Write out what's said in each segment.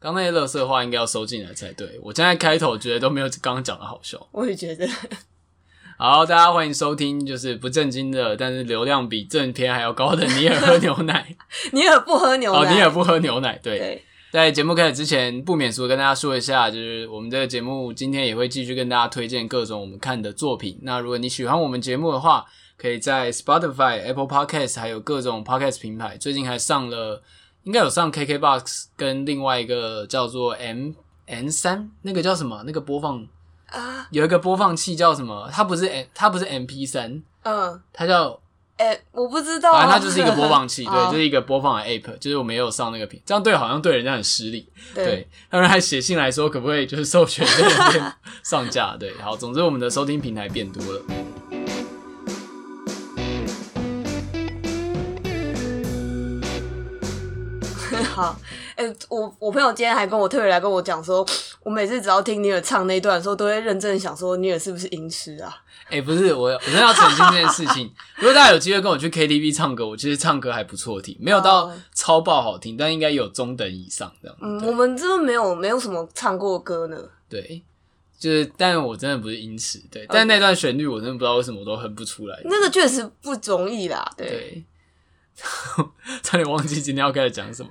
刚那些垃圾话应该要收进来才对。我现在开头觉得都没有刚刚讲的好笑。我也觉得。好，大家欢迎收听，就是不正经的，但是流量比正片还要高的尼尔喝牛 奶。尼尔不喝牛奶。哦，尼尔不喝牛奶。对。对在节目开始之前，不免俗跟大家说一下，就是我们这个节目今天也会继续跟大家推荐各种我们看的作品。那如果你喜欢我们节目的话，可以在 Spotify、Apple Podcast 还有各种 Podcast 平台，最近还上了，应该有上 KKBox 跟另外一个叫做 M N 三，那个叫什么？那个播放啊，有一个播放器叫什么？它不是 M，它不是 MP 三，嗯，它叫。哎、欸，我不知道。反正它就是一个播放器，对，就是一个播放的 app，就是我们也有上那个屏，这样对，好像对人家很失礼。对，他们还写信来说，可不可以就是授权这边 上架？对，好，总之我们的收听平台变多了。好，哎、欸，我我朋友今天还跟我特别来跟我讲说，我每次只要听尼尔唱那段的时候，都会认真想说，尼尔是不是音痴啊？哎、欸，不是，我我真的要澄清这件事情。如果大家有机会跟我去 KTV 唱歌，我其实唱歌还不错听，没有到超爆好听，但应该有中等以上这样。嗯，我们真的没有没有什么唱过歌呢。对，就是，但我真的不是音痴，对，但那段旋律我真的不知道为什么我都哼不出来。那个确实不容易啦，对。对 差点忘记今天要开始讲什么。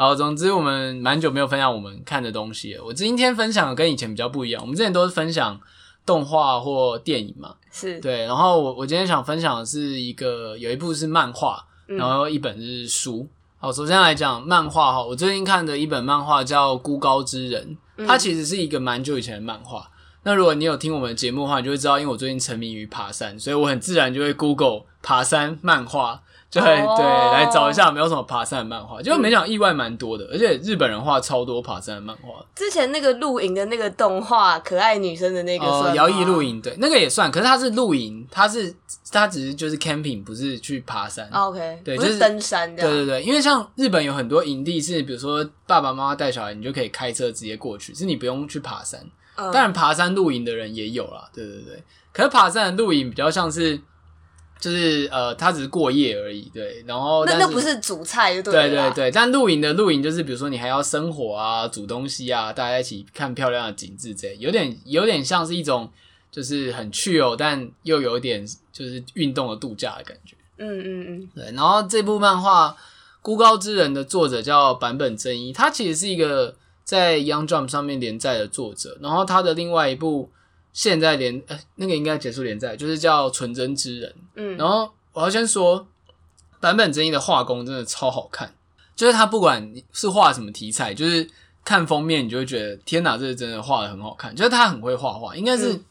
好，总之我们蛮久没有分享我们看的东西了。我今天分享的跟以前比较不一样，我们之前都是分享。动画或电影嘛，是对。然后我我今天想分享的是一个，有一部是漫画，然后一本是书。嗯、好，首先来讲漫画哈，我最近看的一本漫画叫《孤高之人》，它其实是一个蛮久以前的漫画。那如果你有听我们的节目的话，你就会知道，因为我最近沉迷于爬山，所以我很自然就会 Google 爬山漫画。对、oh. 对，来找一下有没有什么爬山的漫画，结果没想意外蛮多的，而且日本人画超多爬山的漫画。之前那个露营的那个动画，可爱女生的那个算，摇曳露营，对，那个也算，可是它是露营，它是它只是就是 camping，不是去爬山。Oh, OK，对，就是登山的。对对对，因为像日本有很多营地是，比如说爸爸妈妈带小孩，你就可以开车直接过去，是你不用去爬山。当然，爬山露营的人也有啦，对对对。可是爬山的露营比较像是。就是呃，他只是过夜而已，对。然后那那不是煮菜就对了。对对对，但露营的露营就是，比如说你还要生火啊，煮东西啊，大家一起看漂亮的景致，这有点有点像是一种就是很 chill，但又有点就是运动的度假的感觉。嗯嗯嗯。对，然后这部漫画《孤高之人》的作者叫坂本真一，他其实是一个在 Young Jump 上面连载的作者，然后他的另外一部。现在连呃、欸，那个应该结束连载，就是叫《纯真之人》。嗯，然后我要先说，坂本真一的画工真的超好看，就是他不管是画什么题材，就是看封面你就会觉得天哪，这是真的画的很好看。就是他很会画画，应该是、嗯、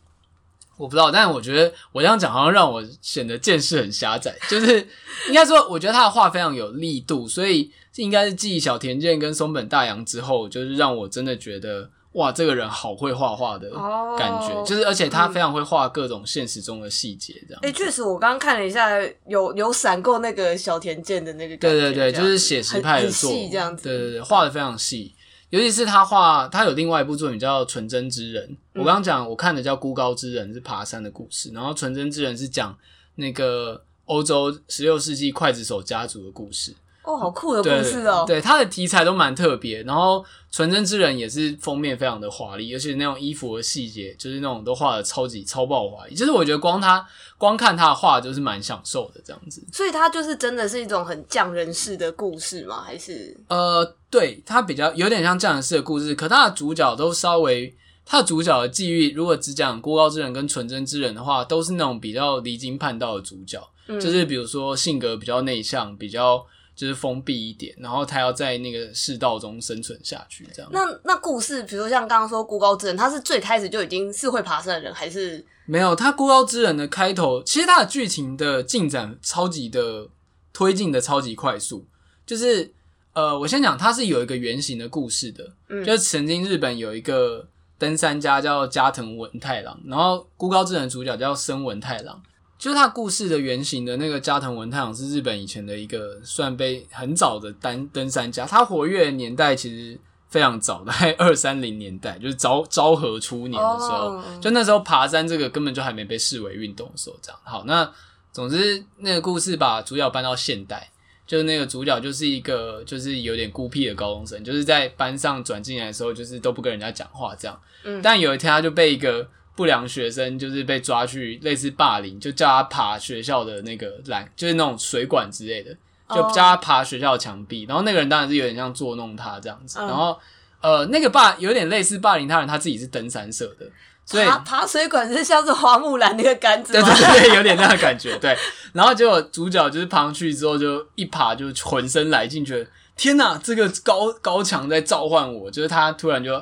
我不知道，但是我觉得我这样讲好像让我显得见识很狭窄。就是应该说，我觉得他的画非常有力度，所以这应该是继小田健跟松本大洋之后，就是让我真的觉得。哇，这个人好会画画的感觉，oh, 就是而且他非常会画各种现实中的细节，这样。哎、欸，确实，我刚刚看了一下，有有闪过那个小田健的那个。对对对，就是写实派的作，细这样子。对对对，画的非常细，尤其是他画，他有另外一部作品叫《纯真之人》。我刚刚讲，我看的叫《孤高之人》，是爬山的故事，然后《纯真之人》是讲那个欧洲十六世纪刽子手家族的故事。哦，好酷的故事哦！对，他的题材都蛮特别，然后《纯真之人》也是封面非常的华丽，而且那种衣服的细节，就是那种都画的超级超爆华丽。就是我觉得光他光看他的画就是蛮享受的这样子。所以他就是真的是一种很匠人式的故事吗？还是？呃，对，他比较有点像匠人式的故事，可他的主角都稍微，他的主角的际遇，如果只讲《孤高之人》跟《纯真之人》的话，都是那种比较离经叛道的主角，嗯、就是比如说性格比较内向，比较。就是封闭一点，然后他要在那个世道中生存下去，这样。那那故事，比如说像刚刚说孤高之人，他是最开始就已经是会爬山的人，还是没有？他孤高之人的开头，其实他的剧情的进展超级的推进的超级快速。就是呃，我先讲，他是有一个原型的故事的，嗯，就是曾经日本有一个登山家叫加藤文太郎，然后孤高之人主角叫森文太郎。就是他故事的原型的那个加藤文太郎是日本以前的一个算被很早的单登山家，他活跃的年代其实非常早，在二三零年代，就是昭昭和初年的时候，oh. 就那时候爬山这个根本就还没被视为运动的时候，这样。好，那总之那个故事把主角搬到现代，就是那个主角就是一个就是有点孤僻的高中生，就是在班上转进来的时候，就是都不跟人家讲话这样。嗯，但有一天他就被一个不良学生就是被抓去类似霸凌，就叫他爬学校的那个栏，就是那种水管之类的，就叫他爬学校墙壁。然后那个人当然是有点像捉弄他这样子。然后呃，那个霸有点类似霸凌他人，他自己是登山社的。所以爬爬水管是像是花木兰那个杆子？对对对，有点那个感觉。对，然后结果主角就是爬上去之后，就一爬就浑身来劲，觉得天哪，这个高高墙在召唤我，就是他突然就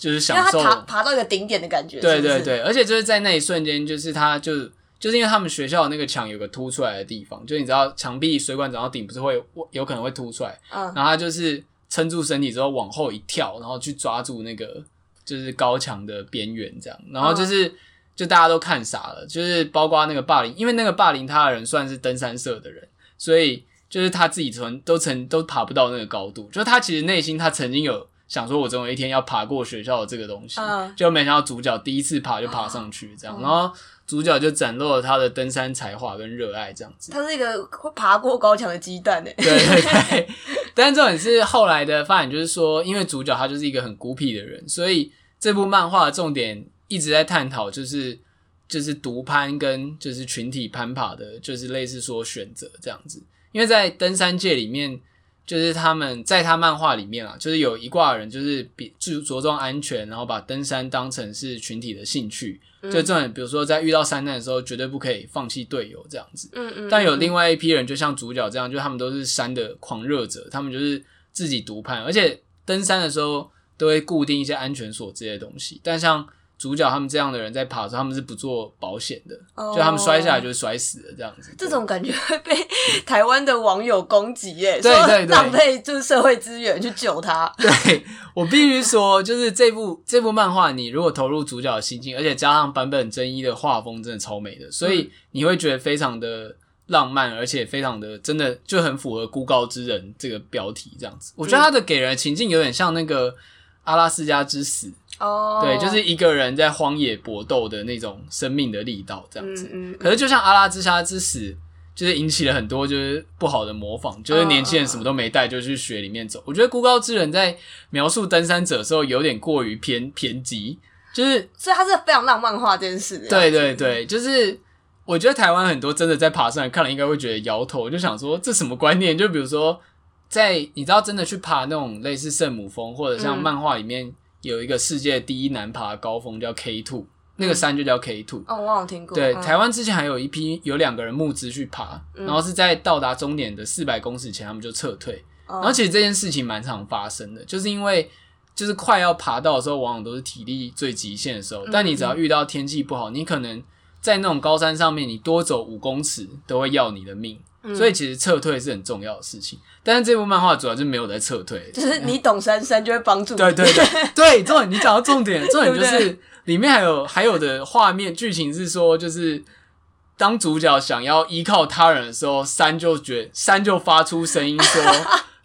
就是享受爬爬到一个顶点的感觉。对对对，而且就是在那一瞬间，就是他就就是因为他们学校的那个墙有个凸出来的地方，就你知道墙壁水管长到顶不是会有可能会凸出来，嗯，然后他就是撑住身体之后往后一跳，然后去抓住那个。就是高墙的边缘这样，然后就是、oh. 就大家都看傻了，就是包括那个霸凌，因为那个霸凌他的人算是登山社的人，所以就是他自己曾都曾都爬不到那个高度，就他其实内心他曾经有想说，我总有一天要爬过学校的这个东西，uh. 就没想到主角第一次爬就爬上去这样，uh. 然后主角就展露了他的登山才华跟热爱这样子。他是一个会爬过高墙的鸡蛋诶。对对对。但是重点是后来的发展，就是说，因为主角他就是一个很孤僻的人，所以这部漫画的重点一直在探讨，就是就是独攀跟就是群体攀爬的，就是类似说选择这样子。因为在登山界里面，就是他们在他漫画里面啊，就是有一挂人，就是比注着重安全，然后把登山当成是群体的兴趣。就这种，比如说在遇到山难的时候，绝对不可以放弃队友这样子。嗯嗯。但有另外一批人，就像主角这样，就他们都是山的狂热者，他们就是自己独攀，而且登山的时候都会固定一些安全锁这些东西。但像主角他们这样的人在爬的时候，他们是不做保险的，oh, 就他们摔下来就摔死了这样子。这种感觉会被 台湾的网友攻击耶，对对对，浪费就是社会资源去救他。对，我必须说，就是这部这部漫画，你如果投入主角的心境，而且加上版本真一的画风，真的超美的，所以你会觉得非常的浪漫，而且非常的真的就很符合孤高之人这个标题这样子。我觉得他的给人的情境有点像那个阿拉斯加之死。哦，oh. 对，就是一个人在荒野搏斗的那种生命的力道，这样子。嗯嗯嗯、可是就像阿拉之沙之死，就是引起了很多就是不好的模仿，就是年轻人什么都没带就去雪里面走。Oh. 我觉得孤高之人在描述登山者的时候有点过于偏偏激，就是所以他是非常浪漫化这件事。对对对，就是我觉得台湾很多真的在爬山看了应该会觉得摇头，就想说这什么观念？就比如说在你知道真的去爬那种类似圣母峰，或者像漫画里面。嗯有一个世界第一难爬的高峰叫 K Two，那个山就叫 K Two。哦，我好像听过。对，台湾之前还有一批有两个人募资去爬，然后是在到达终点的四百公尺前，他们就撤退。然后其实这件事情蛮常发生的，就是因为就是快要爬到的时候，往往都是体力最极限的时候。但你只要遇到天气不好，你可能在那种高山上面，你多走五公尺都会要你的命。所以其实撤退是很重要的事情，但是这部漫画主要就没有在撤退，就是你懂三三就会帮助你。对对对 对，重点你讲到重点，重点就是里面还有还有的画面剧情是说，就是当主角想要依靠他人的时候，三就觉三就发出声音说。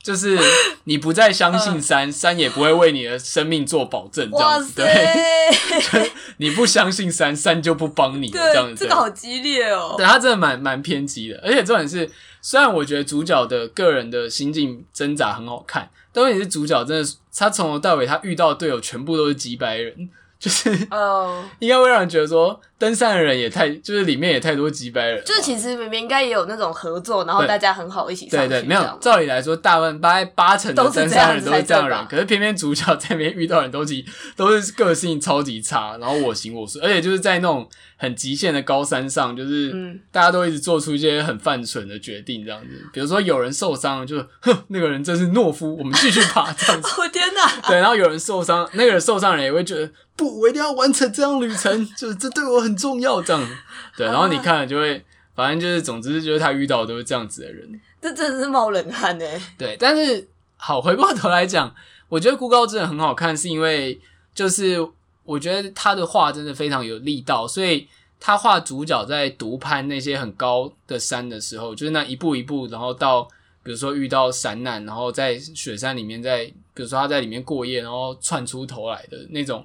就是你不再相信山，山也不会为你的生命做保证，这样子对。你不相信山，山就不帮你，这样子。这个好激烈哦。对，他真的蛮蛮偏激的，而且重点是，虽然我觉得主角的个人的心境挣扎很好看，但问题是主角真的，他从头到尾他遇到的队友全部都是几百人。就是哦，应该会让人觉得说，登山的人也太，就是里面也太多几百人。就是其实明明应该也有那种合作，然后大家很好一起上去。对对，没有。照理来说，大半八八成的登山人都是这样人，可是偏偏主角在那边遇到人都是都是个性超级差，然后我行我素，而且就是在那种很极限的高山上，就是大家都一直做出一些很犯蠢的决定，这样子。比如说有人受伤了，就哼，那个人真是懦夫，我们继续爬 这样子。我天哪！对，然后有人受伤，那个人受伤人也会觉得。不，我一定要完成这样旅程，就是这对我很重要。这样，对，然后你看了就会，反正就是，总之就是他遇到的都是这样子的人，这真的是冒冷汗哎。对，但是好，回过头来讲，我觉得《孤高真的》很好看，是因为就是我觉得他的画真的非常有力道，所以他画主角在独攀那些很高的山的时候，就是那一步一步，然后到比如说遇到山难，然后在雪山里面，在比如说他在里面过夜，然后窜出头来的那种。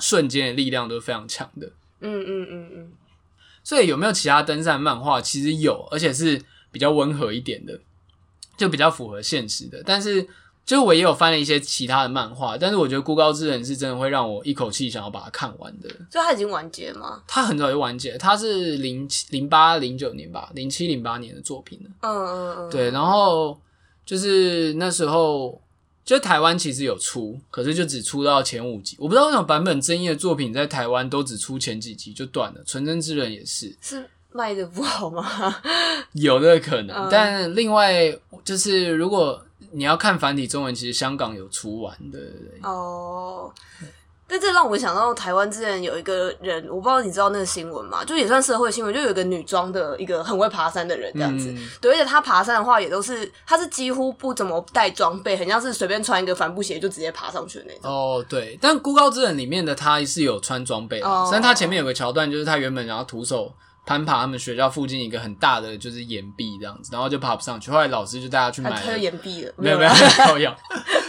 瞬间的力量都是非常强的，嗯嗯嗯嗯。所以有没有其他登山漫画？其实有，而且是比较温和一点的。就比较符合现实的。但是，就我也有翻了一些其他的漫画，但是我觉得《孤高之人》是真的会让我一口气想要把它看完的。就他已经完结吗？他很早就完结，他是零七零八零九年吧，零七零八年的作品了。嗯嗯嗯，对，然后就是那时候。就台湾其实有出，可是就只出到前五集。我不知道为什么版本争议的作品在台湾都只出前几集就断了，《纯真之人》也是。是卖的不好吗？有这个可能，嗯、但另外就是如果你要看繁体中文，其实香港有出完的。哦。但这让我想到台湾之前有一个人，我不知道你知道那个新闻吗？就也算社会新闻，就有一个女装的一个很会爬山的人这样子。嗯、对，而且她爬山的话也都是，她是几乎不怎么带装备，很像是随便穿一个帆布鞋就直接爬上去的那种。哦，对。但《孤高之人》里面的她是有穿装备的，哦、但他前面有个桥段，就是她原本想要徒手攀爬他们学校附近一个很大的就是岩壁这样子，然后就爬不上去。后来老师就带他去买了，他岩壁了，没有没有没有。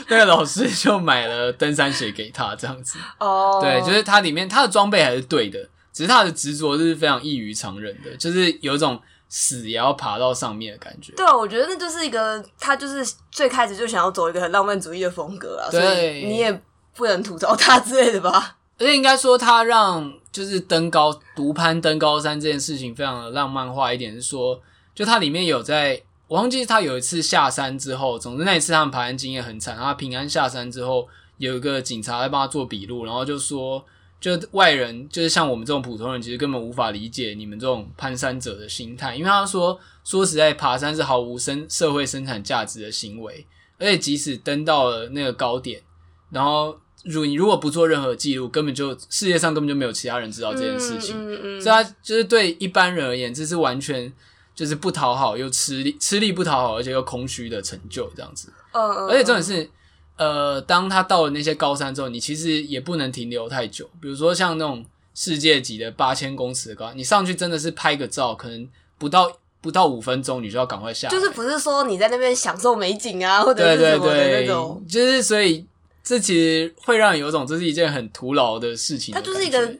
那个 老师就买了登山鞋给他，这样子。哦，oh. 对，就是他里面他的装备还是对的，只是他的执着是非常异于常人的，就是有一种死也要爬到上面的感觉。对啊，我觉得那就是一个他就是最开始就想要走一个很浪漫主义的风格啊，所以你也不能吐槽他之类的吧？而且应该说他让就是登高独攀登高山这件事情非常的浪漫化一点，是说就他里面有在。我忘记他有一次下山之后，总之那一次他们爬山经验很惨。他平安下山之后，有一个警察在帮他做笔录，然后就说，就外人就是像我们这种普通人，其实根本无法理解你们这种攀山者的心态，因为他说，说实在，爬山是毫无生社会生产价值的行为，而且即使登到了那个高点，然后如你如果不做任何记录，根本就世界上根本就没有其他人知道这件事情，嗯嗯嗯、所以他就是对一般人而言，这是完全。就是不讨好又吃力，吃力不讨好，而且又空虚的成就这样子。嗯嗯。而且重点是，呃，当他到了那些高山之后，你其实也不能停留太久。比如说像那种世界级的八千公尺的高，你上去真的是拍个照，可能不到不到五分钟，你就要赶快下来。就是不是说你在那边享受美景啊，或者是什么的那种。就是所以这其实会让你有种这是一件很徒劳的事情的。它就是一个。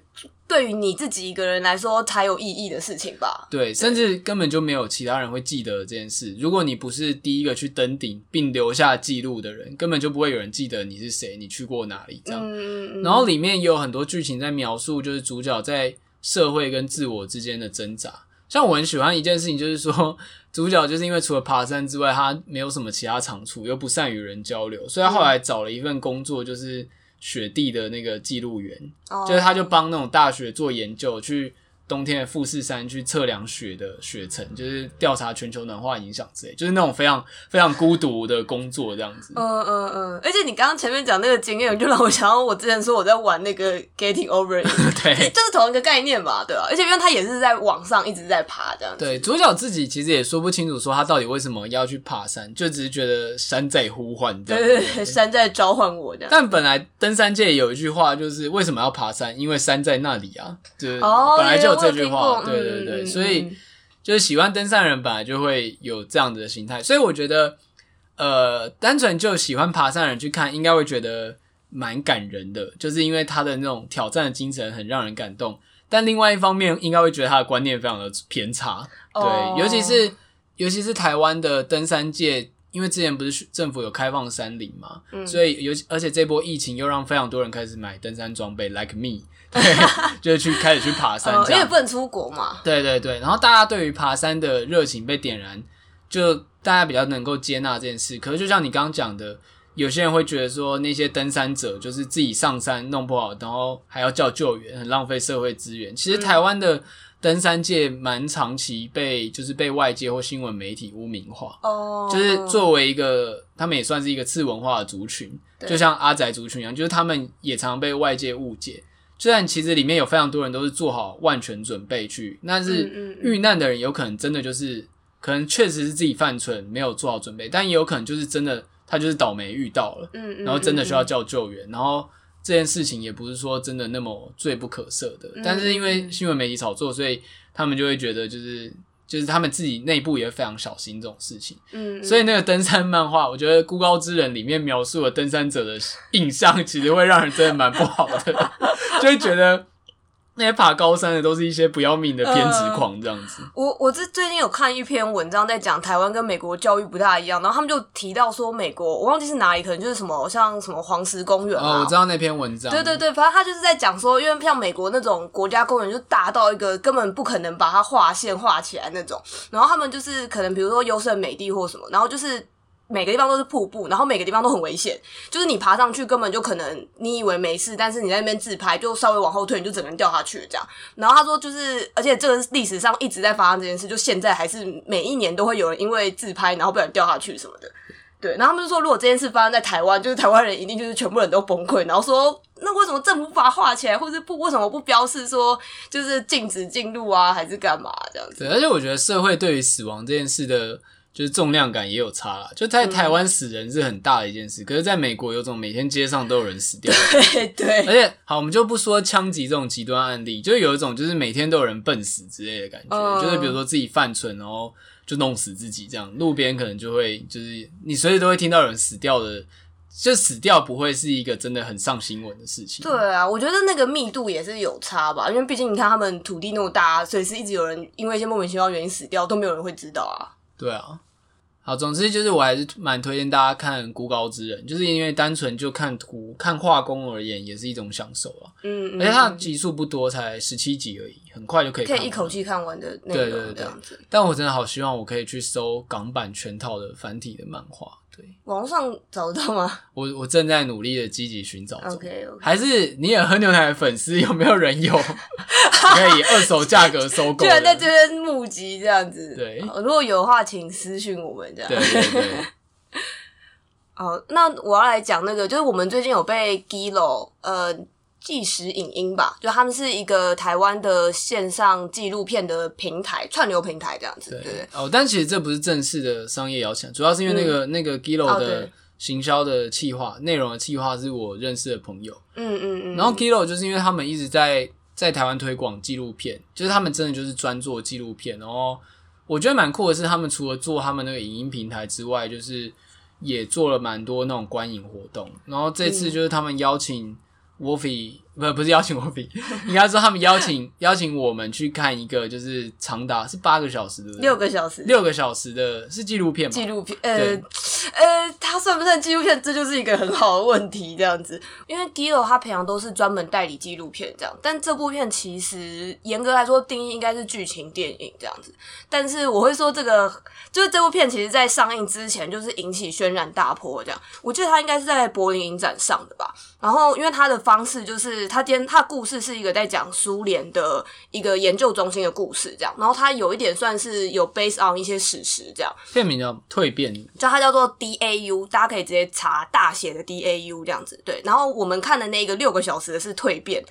对于你自己一个人来说才有意义的事情吧？对，甚至根本就没有其他人会记得这件事。如果你不是第一个去登顶并留下记录的人，根本就不会有人记得你是谁，你去过哪里这样。嗯，然后里面也有很多剧情在描述，就是主角在社会跟自我之间的挣扎。像我很喜欢一件事情，就是说主角就是因为除了爬山之外，他没有什么其他长处，又不善与人交流，所以他后来找了一份工作，就是。雪地的那个记录员，oh. 就是他就帮那种大学做研究去。冬天的富士山去测量雪的雪层，就是调查全球暖化影响之类，就是那种非常非常孤独的工作这样子。嗯嗯嗯。而且你刚刚前面讲那个经验，就让我想到我之前说我在玩那个 Getting Over It，对，就是同一个概念吧，对吧？而且因为他也是在网上一直在爬这样子。对，主角自己其实也说不清楚，说他到底为什么要去爬山，就只是觉得山在呼唤这样。对对对，山在召唤我这样。但本来登山界有一句话，就是为什么要爬山？因为山在那里啊，就是本来就。这句话，对对对，嗯、所以就是喜欢登山的人本来就会有这样子的心态，所以我觉得，呃，单纯就喜欢爬山的人去看，应该会觉得蛮感人的，就是因为他的那种挑战的精神很让人感动。但另外一方面，应该会觉得他的观念非常的偏差，对，哦、尤其是尤其是台湾的登山界，因为之前不是政府有开放山林嘛，嗯、所以尤其而且这波疫情又让非常多人开始买登山装备，like me。对，就是去开始去爬山因为不能出国嘛。对对对，然后大家对于爬山的热情被点燃，就大家比较能够接纳这件事。可是就像你刚刚讲的，有些人会觉得说，那些登山者就是自己上山弄不好，然后还要叫救援，很浪费社会资源。其实台湾的登山界蛮长期被就是被外界或新闻媒体污名化，哦，就是作为一个他们也算是一个次文化的族群，就像阿宅族群一样，就是他们也常被外界误解。虽然其实里面有非常多人都是做好万全准备去，但是遇难的人有可能真的就是可能确实是自己犯蠢，没有做好准备，但也有可能就是真的他就是倒霉遇到了，然后真的需要叫救援，然后这件事情也不是说真的那么罪不可赦的，但是因为新闻媒体炒作，所以他们就会觉得就是。就是他们自己内部也非常小心这种事情，嗯，所以那个登山漫画，我觉得《孤高之人》里面描述的登山者的 印象，其实会让人真的蛮不好的，就会觉得那些爬高山的都是一些不要命的偏执狂这样子。呃、我我这最近有看一篇文章，在讲台湾跟美国教育不大一样，然后他们就提到说，美国我忘记是哪里，可能就是什么像什么黄石公园啊、哦，我知道那篇文章。对对对，反正他就是在讲说，因为像美国那种国家公园就大到一个根本不可能把它划线划起来那种，然后他们就是可能比如说优胜美地或什么，然后就是。每个地方都是瀑布，然后每个地方都很危险，就是你爬上去根本就可能你以为没事，但是你在那边自拍就稍微往后退，你就整个人掉下去这样。然后他说，就是而且这个历史上一直在发生这件事，就现在还是每一年都会有人因为自拍然后不小掉下去什么的。对，然后他们就说，如果这件事发生在台湾，就是台湾人一定就是全部人都崩溃，然后说那为什么政府不把它画起来，或者不为什么不标示说就是禁止进入啊，还是干嘛这样子？对，而且我觉得社会对于死亡这件事的。就是重量感也有差啦，就在台湾死人是很大的一件事，嗯、可是在美国有种每天街上都有人死掉，对对，而且好，我们就不说枪击这种极端案例，就有一种就是每天都有人笨死之类的感觉，嗯、就是比如说自己犯蠢，然后就弄死自己这样，路边可能就会就是你随时都会听到有人死掉的，就死掉不会是一个真的很上新闻的事情。对啊，我觉得那个密度也是有差吧，因为毕竟你看他们土地那么大，所以是一直有人因为一些莫名其妙原因死掉，都没有人会知道啊。对啊。好，总之就是我还是蛮推荐大家看《孤高之人》，就是因为单纯就看图、看画工而言，也是一种享受啊。嗯，嗯，而且它的集数不多，才十七集而已，很快就可以看，可以一口气看完的内容。对对对，这样子。但我真的好希望我可以去搜港版全套的繁体的漫画。网上找得到吗？我我正在努力的积极寻找。OK OK。还是你也喝牛奶的粉丝有没有人有 可以二手价格收购？居然在这边募集这样子。对，如果有的话，请私讯我们这样。对对对。好，那我要来讲那个，就是我们最近有被 Giloo 呃。纪实影音吧，就他们是一个台湾的线上纪录片的平台，串流平台这样子。对对，对哦，但其实这不是正式的商业邀请，主要是因为那个、嗯、那个 Giloo 的行销的企划、内、哦、容的企划是我认识的朋友。嗯嗯嗯。然后 Giloo 就是因为他们一直在在台湾推广纪录片，就是他们真的就是专做纪录片。然后我觉得蛮酷的是，他们除了做他们那个影音平台之外，就是也做了蛮多那种观影活动。然后这次就是他们邀请。Wolfie 不 不是邀请 Wolfie，应该说他们邀请邀请我们去看一个就是长达是八个小时的六个小时六个小时的是纪录片吗？纪录片呃呃，它算不算纪录片？这就是一个很好的问题，这样子。因为 Giloo 他平常都是专门代理纪录片这样，但这部片其实严格来说定义应该是剧情电影这样子。但是我会说这个就是这部片，其实在上映之前就是引起轩然大波这样。我记得它应该是在柏林影展上的吧。然后因为它的方式就是。他今天他的故事是一个在讲苏联的一个研究中心的故事，这样，然后他有一点算是有 base on 一些史实，这样。片名叫《蜕变》，叫它叫做 DAU，大家可以直接查大写的 DAU 这样子。对，然后我们看的那个六个小时的是《蜕变》，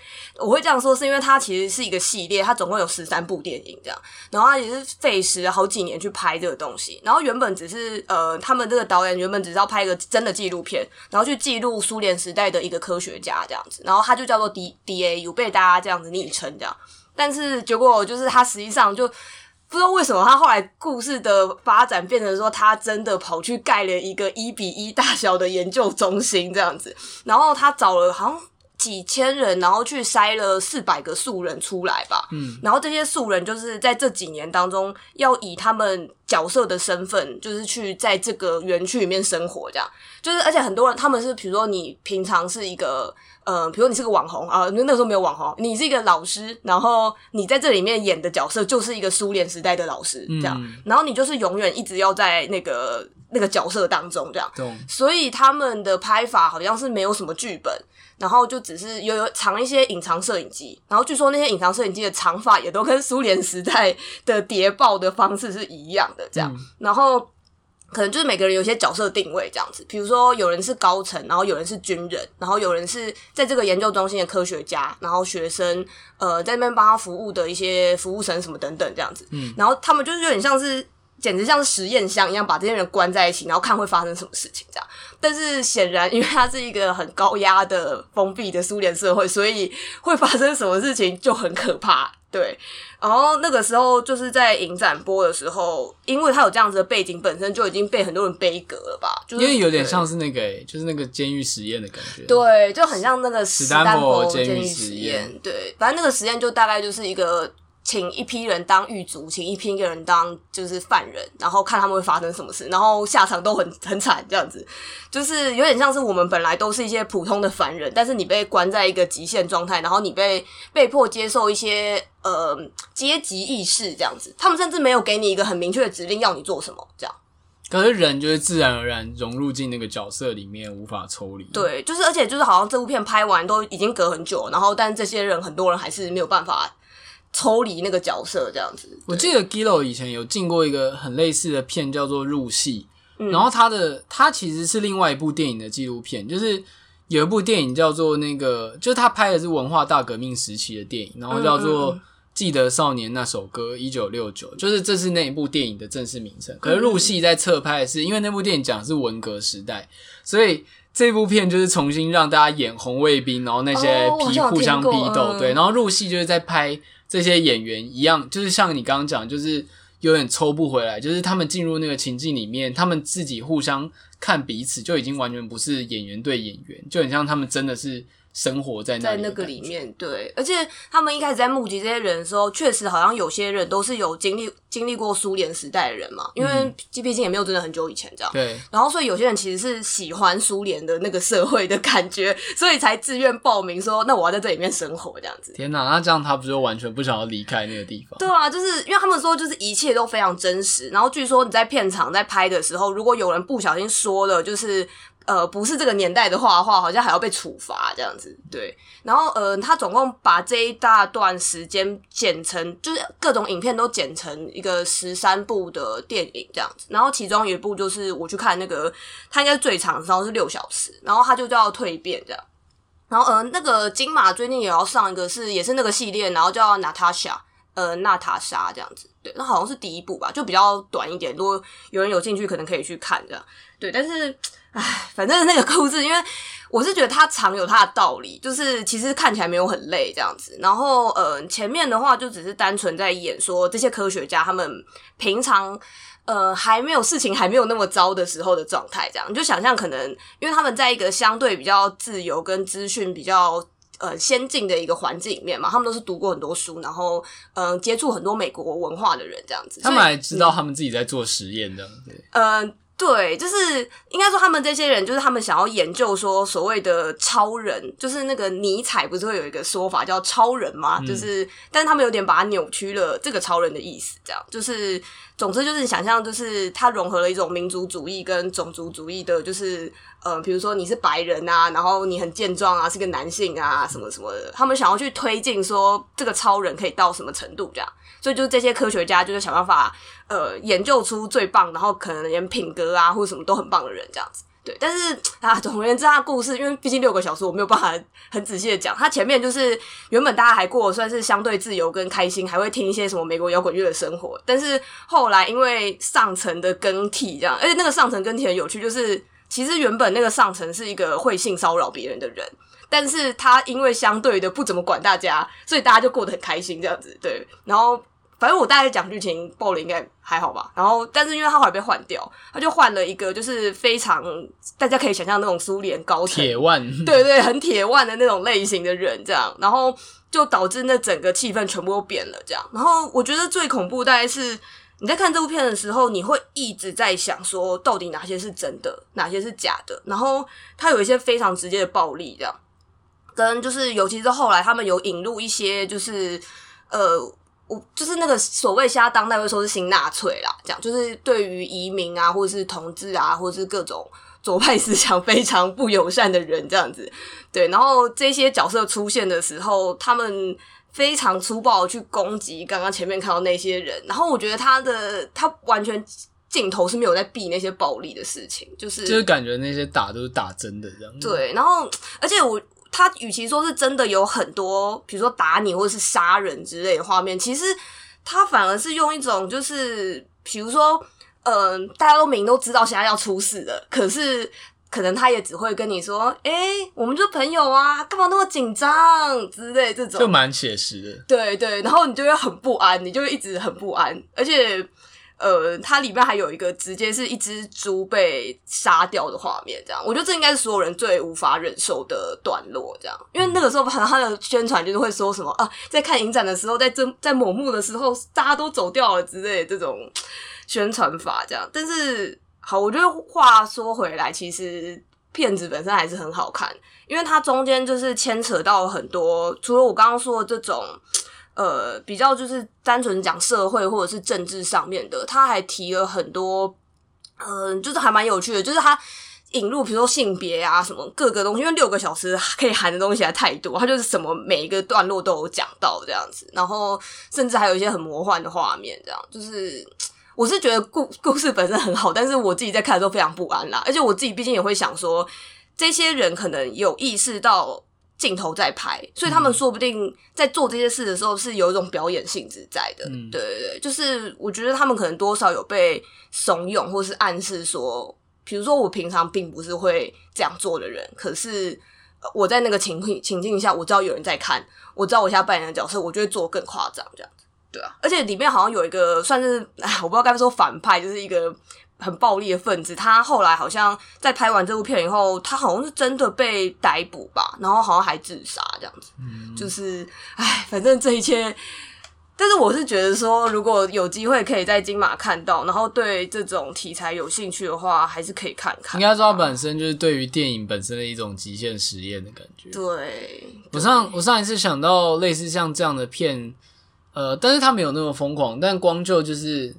我会这样说是因为它其实是一个系列，它总共有十三部电影这样，然后它也是费时好几年去拍这个东西，然后原本只是呃，他们这个导演原本只是要拍一个真的纪录片，然后去记录苏联时代的一个科学家这样子，然后他就叫做。D D A U 被大家这样子昵称这样，但是结果就是他实际上就不知道为什么他后来故事的发展变成说他真的跑去盖了一个一比一大小的研究中心这样子，然后他找了好像几千人，然后去筛了四百个素人出来吧，嗯，然后这些素人就是在这几年当中要以他们角色的身份，就是去在这个园区里面生活这样，就是而且很多人他们是比如说你平常是一个。呃，比如你是个网红啊，那那个时候没有网红，你是一个老师，然后你在这里面演的角色就是一个苏联时代的老师，这样，嗯、然后你就是永远一直要在那个那个角色当中，这样，所以他们的拍法好像是没有什么剧本，然后就只是有有藏一些隐藏摄影机，然后据说那些隐藏摄影机的长法也都跟苏联时代的谍报的方式是一样的，这样，嗯、然后。可能就是每个人有些角色定位这样子，比如说有人是高层，然后有人是军人，然后有人是在这个研究中心的科学家，然后学生呃在那边帮他服务的一些服务生什么等等这样子，嗯，然后他们就是有点像是，简直像是实验箱一样，把这些人关在一起，然后看会发生什么事情这样。但是显然，因为它是一个很高压的封闭的苏联社会，所以会发生什么事情就很可怕。对，然后那个时候就是在影展播的时候，因为他有这样子的背景，本身就已经被很多人背隔了吧？就是、因为有点像是那个、欸，就是那个监狱实验的感觉。对，就很像那个史丹佛监狱实验。对，反正那个实验就大概就是一个。请一批人当狱卒，请一批人当就是犯人，然后看他们会发生什么事，然后下场都很很惨，这样子，就是有点像是我们本来都是一些普通的凡人，但是你被关在一个极限状态，然后你被被迫接受一些呃阶级意识，这样子，他们甚至没有给你一个很明确的指令要你做什么，这样。可是人就是自然而然融入进那个角色里面，无法抽离。对，就是而且就是好像这部片拍完都已经隔很久，然后但这些人很多人还是没有办法。抽离那个角色这样子，我记得 Gillo 以前有进过一个很类似的片，叫做《入戏》，嗯，然后他的他其实是另外一部电影的纪录片，就是有一部电影叫做那个，就是他拍的是文化大革命时期的电影，然后叫做《记得少年那首歌》，一九六九，就是这是那一部电影的正式名称。可是《入戏》在侧拍的是，因为那部电影讲的是文革时代，所以这部片就是重新让大家演红卫兵，然后那些皮互相逼斗，对，然后《入戏》就是在拍。这些演员一样，就是像你刚刚讲，就是有点抽不回来，就是他们进入那个情境里面，他们自己互相看彼此，就已经完全不是演员对演员，就很像他们真的是。生活在那在那个里面，对，而且他们一开始在募集这些人的时候，确实好像有些人都是有经历经历过苏联时代的人嘛，因为毕竟也没有真的很久以前这样。对，然后所以有些人其实是喜欢苏联的那个社会的感觉，所以才自愿报名说，那我要在这里面生活这样子。天哪，那这样他不就完全不想要离开那个地方？对啊，就是因为他们说就是一切都非常真实，然后据说你在片场在拍的时候，如果有人不小心说了，就是。呃，不是这个年代的画画，好像还要被处罚这样子。对，然后呃，他总共把这一大段时间剪成，就是各种影片都剪成一个十三部的电影这样子。然后其中一部就是我去看那个，他应该是最长的时候是六小时，然后他就叫蜕变这样。然后呃，那个金马最近也要上一个是也是那个系列，然后叫娜塔莎，呃，娜塔莎这样子。对，那好像是第一部吧，就比较短一点。如果有人有兴趣，可能可以去看这样。对，但是。唉，反正那个故事，因为我是觉得它常有它的道理，就是其实看起来没有很累这样子。然后，呃，前面的话就只是单纯在演说这些科学家他们平常呃还没有事情还没有那么糟的时候的状态，这样你就想象可能因为他们在一个相对比较自由跟资讯比较呃先进的一个环境里面嘛，他们都是读过很多书，然后嗯、呃、接触很多美国文化的人这样子，他们还知道他们自己在做实验这样子，嗯。对，就是应该说他们这些人，就是他们想要研究说所谓的超人，就是那个尼采不是会有一个说法叫超人吗？嗯、就是，但是他们有点把它扭曲了这个超人的意思，这样就是，总之就是想象，就是它融合了一种民族主义跟种族主义的，就是呃，比如说你是白人啊，然后你很健壮啊，是个男性啊，什么什么的，他们想要去推进说这个超人可以到什么程度这样。所以就是这些科学家就是想办法，呃，研究出最棒，然后可能连品格啊或者什么都很棒的人这样子。对，但是啊，总而言之，他的故事因为毕竟六个小时，我没有办法很仔细的讲。他前面就是原本大家还过算是相对自由跟开心，还会听一些什么美国摇滚乐的生活。但是后来因为上层的更替这样，而且那个上层更替很有趣，就是其实原本那个上层是一个会性骚扰别人的人。但是他因为相对的不怎么管大家，所以大家就过得很开心这样子。对，然后反正我大概讲剧情，爆了应该还好吧。然后，但是因为他后来被换掉，他就换了一个就是非常大家可以想象那种苏联高层铁腕，对对，很铁腕的那种类型的人这样。然后就导致那整个气氛全部都变了这样。然后我觉得最恐怖大概是你在看这部片的时候，你会一直在想说，到底哪些是真的，哪些是假的。然后他有一些非常直接的暴力这样。跟就是，尤其是后来他们有引入一些，就是呃，我就是那个所谓现在当代会说是新纳粹啦，这样就是对于移民啊，或者是同志啊，或者是各种左派思想非常不友善的人这样子。对，然后这些角色出现的时候，他们非常粗暴的去攻击刚刚前面看到那些人，然后我觉得他的他完全镜头是没有在避那些暴力的事情，就是就是感觉那些打都是打真的这样子。对，然后而且我。他与其说是真的有很多，比如说打你或者是杀人之类的画面，其实他反而是用一种就是，比如说，嗯、呃，大家都明都知道现在要出事了，可是可能他也只会跟你说：“哎、欸，我们就朋友啊，干嘛那么紧张？”之类这种，就蛮写实的。对对，然后你就会很不安，你就会一直很不安，而且。呃，它里面还有一个直接是一只猪被杀掉的画面，这样，我觉得这应该是所有人最无法忍受的段落，这样，因为那个时候好像他的宣传就是会说什么啊，在看影展的时候，在这在某幕的时候，大家都走掉了之类的这种宣传法，这样。但是好，我觉得话说回来，其实片子本身还是很好看，因为它中间就是牵扯到很多，除了我刚刚说的这种。呃，比较就是单纯讲社会或者是政治上面的，他还提了很多，嗯、就是还蛮有趣的，就是他引入比如说性别啊什么各个东西，因为六个小时可以含的东西还太多，他就是什么每一个段落都有讲到这样子，然后甚至还有一些很魔幻的画面，这样就是我是觉得故故事本身很好，但是我自己在看的时候非常不安啦，而且我自己毕竟也会想说，这些人可能有意识到。镜头在拍，所以他们说不定在做这些事的时候是有一种表演性质在的。嗯，对对对，就是我觉得他们可能多少有被怂恿，或是暗示说，比如说我平常并不是会这样做的人，可是我在那个情境情境下，我知道有人在看，我知道我现在扮演的角色，我就会做更夸张这样子。对啊，而且里面好像有一个算是，我不知道该不说反派，就是一个。很暴力的分子，他后来好像在拍完这部片以后，他好像是真的被逮捕吧，然后好像还自杀这样子。嗯，就是，哎，反正这一切，但是我是觉得说，如果有机会可以在金马看到，然后对这种题材有兴趣的话，还是可以看看。应该说，它本身就是对于电影本身的一种极限实验的感觉。对，对我上我上一次想到类似像这样的片，呃，但是他没有那么疯狂，但光就就是。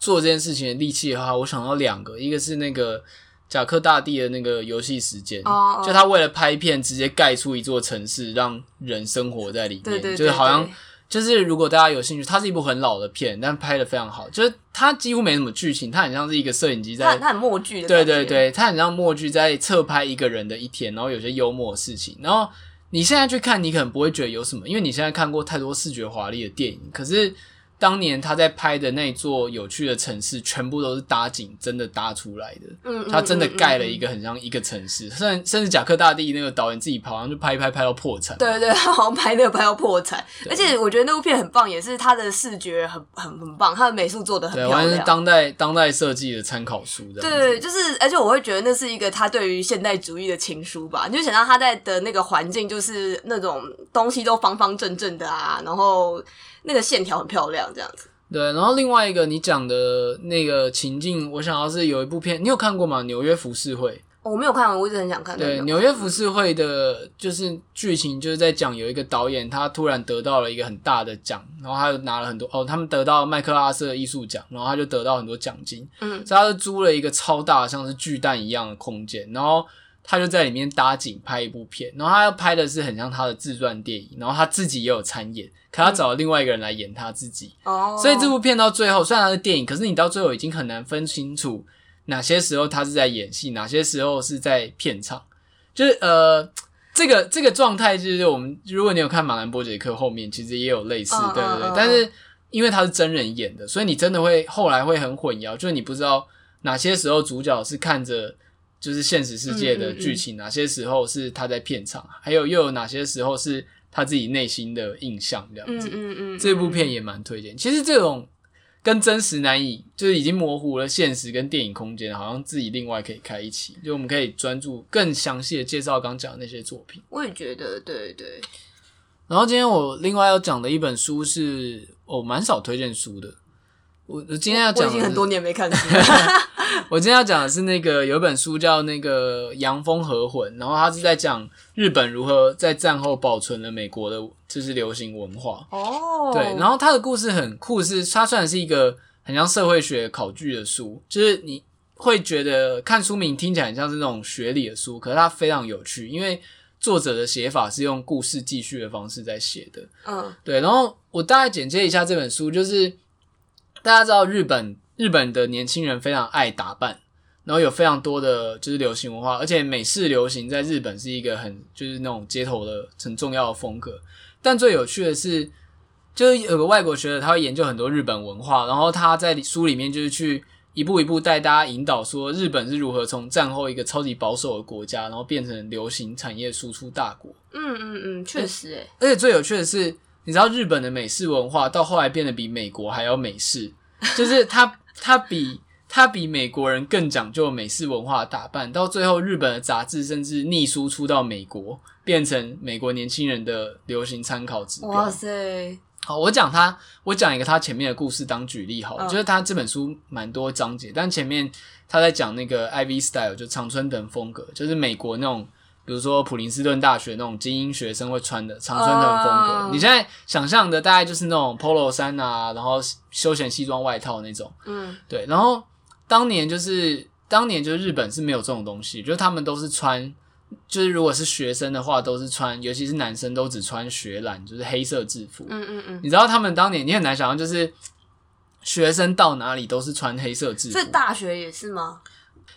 做这件事情的力气的话，我想到两个，一个是那个贾克大帝的那个游戏时间，oh, oh. 就他为了拍片，直接盖出一座城市，让人生活在里面，就是好像就是如果大家有兴趣，它是一部很老的片，但拍的非常好，就是它几乎没什么剧情，它很像是一个摄影机在，它很默剧的，对对对，它很像默剧在侧拍一个人的一天，然后有些幽默的事情，然后你现在去看，你可能不会觉得有什么，因为你现在看过太多视觉华丽的电影，可是。当年他在拍的那座有趣的城市，全部都是搭景，真的搭出来的。嗯，他真的盖了一个很像一个城市，甚甚至贾克大帝那个导演自己跑上去拍一拍，拍到破产。对对，他好像拍那个拍到破产。而且我觉得那部片很棒，也是他的视觉很很很棒，他的美术做的很漂亮。完全是当代当代设计的参考书。对，就是而且我会觉得那是一个他对于现代主义的情书吧。你就想到他在的那个环境，就是那种东西都方方正正的啊，然后。那个线条很漂亮，这样子。对，然后另外一个你讲的那个情境，我想要是有一部片，你有看过吗？纽约浮世绘。哦，我没有看，我一直很想看。对，纽约浮世绘的，就是剧情就是在讲有一个导演，他突然得到了一个很大的奖，然后他就拿了很多哦，他们得到麦克阿瑟艺术奖，然后他就得到很多奖金。嗯，所以他就租了一个超大像是巨蛋一样的空间，然后他就在里面搭景拍一部片，然后他要拍的是很像他的自传电影，然后他自己也有参演。可他找了另外一个人来演他自己，哦、嗯，所以这部片到最后虽然他是电影，可是你到最后已经很难分清楚哪些时候他是在演戏，哪些时候是在片场。就是呃，这个这个状态，就是我们如果你有看马兰波杰克后面，其实也有类似，嗯、对对对。嗯、但是因为他是真人演的，所以你真的会后来会很混淆，就是你不知道哪些时候主角是看着就是现实世界的剧情，嗯嗯嗯，哪些时候是他在片场，还有又有哪些时候是。他自己内心的印象这样子，嗯嗯嗯，这部片也蛮推荐。其实这种跟真实难以，就是已经模糊了现实跟电影空间，好像自己另外可以开一期，就我们可以专注更详细的介绍刚讲的那些作品。我也觉得，对对。然后今天我另外要讲的一本书是，我蛮少推荐书的。我我今天要讲，我已经很多年没看。我今天要讲的是那个有一本书叫那个《洋风和魂》，然后他是在讲日本如何在战后保存了美国的就是流行文化。哦，对，然后他的故事很酷是，是他虽然是一个很像社会学考据的书，就是你会觉得看书名听起来很像是那种学理的书，可是它非常有趣，因为作者的写法是用故事记叙的方式在写的。嗯，对，然后我大概简介一下这本书，就是大家知道日本。日本的年轻人非常爱打扮，然后有非常多的就是流行文化，而且美式流行在日本是一个很就是那种街头的很重要的风格。但最有趣的是，就是有个外国学者他会研究很多日本文化，然后他在书里面就是去一步一步带大家引导说日本是如何从战后一个超级保守的国家，然后变成流行产业输出大国。嗯嗯嗯，确实诶。而且最有趣的是，你知道日本的美式文化到后来变得比美国还要美式，就是它它比它比美国人更讲究美式文化的打扮，到最后日本的杂志甚至逆输出到美国，变成美国年轻人的流行参考指标。哇塞！好，我讲他，我讲一个他前面的故事当举例好了，就是他这本书蛮多章节，但前面他在讲那个 Ivy Style，就常春藤风格，就是美国那种，比如说普林斯顿大学那种精英学生会穿的常春藤风格。哦，你现在想象的大概就是那种 Polo 衫啊，然后休闲西装外套那种，嗯，对。然后当年就是当年就是日本是没有这种东西，就是他们都是穿。就是如果是学生的话，都是穿，尤其是男生都只穿学蓝，就是黑色制服。嗯嗯嗯。你知道他们当年，你很难想象，就是学生到哪里都是穿黑色制服。所以大学也是吗？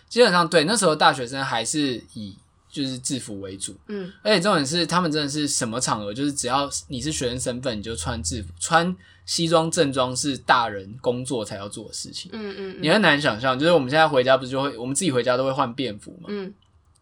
基本上对，那时候大学生还是以就是制服为主。嗯。而且重点是，他们真的是什么场合，就是只要你是学生身份，你就穿制服，穿西装正装是大人工作才要做的事情。嗯嗯。你很难想象，就是我们现在回家不是就会，我们自己回家都会换便服嘛。嗯。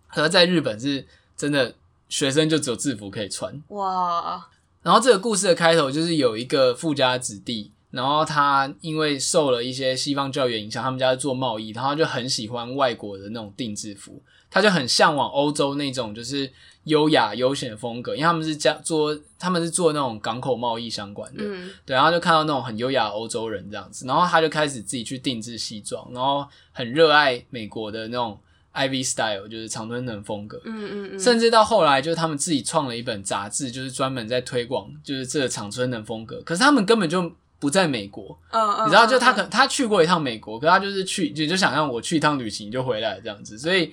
可是在日本是真的，学生就只有制服可以穿。哇！然后这个故事的开头就是有一个富家子弟，然后他因为受了一些西方教育影响，他们家做贸易，然后就很喜欢外国的那种定制服，他就很向往欧洲那种就是优雅悠闲的风格，因为他们是家做他们是做那种港口贸易相关的，嗯，对，然后就看到那种很优雅的欧洲人这样子，然后他就开始自己去定制西装，然后很热爱美国的那种。Ivy Style 就是长春藤风格，嗯嗯嗯，甚至到后来，就是他们自己创了一本杂志，就是专门在推广，就是这个长春藤风格。可是他们根本就不在美国，你知道，就他可他去过一趟美国，可他就是去，就就想让我去一趟旅行就回来这样子。所以，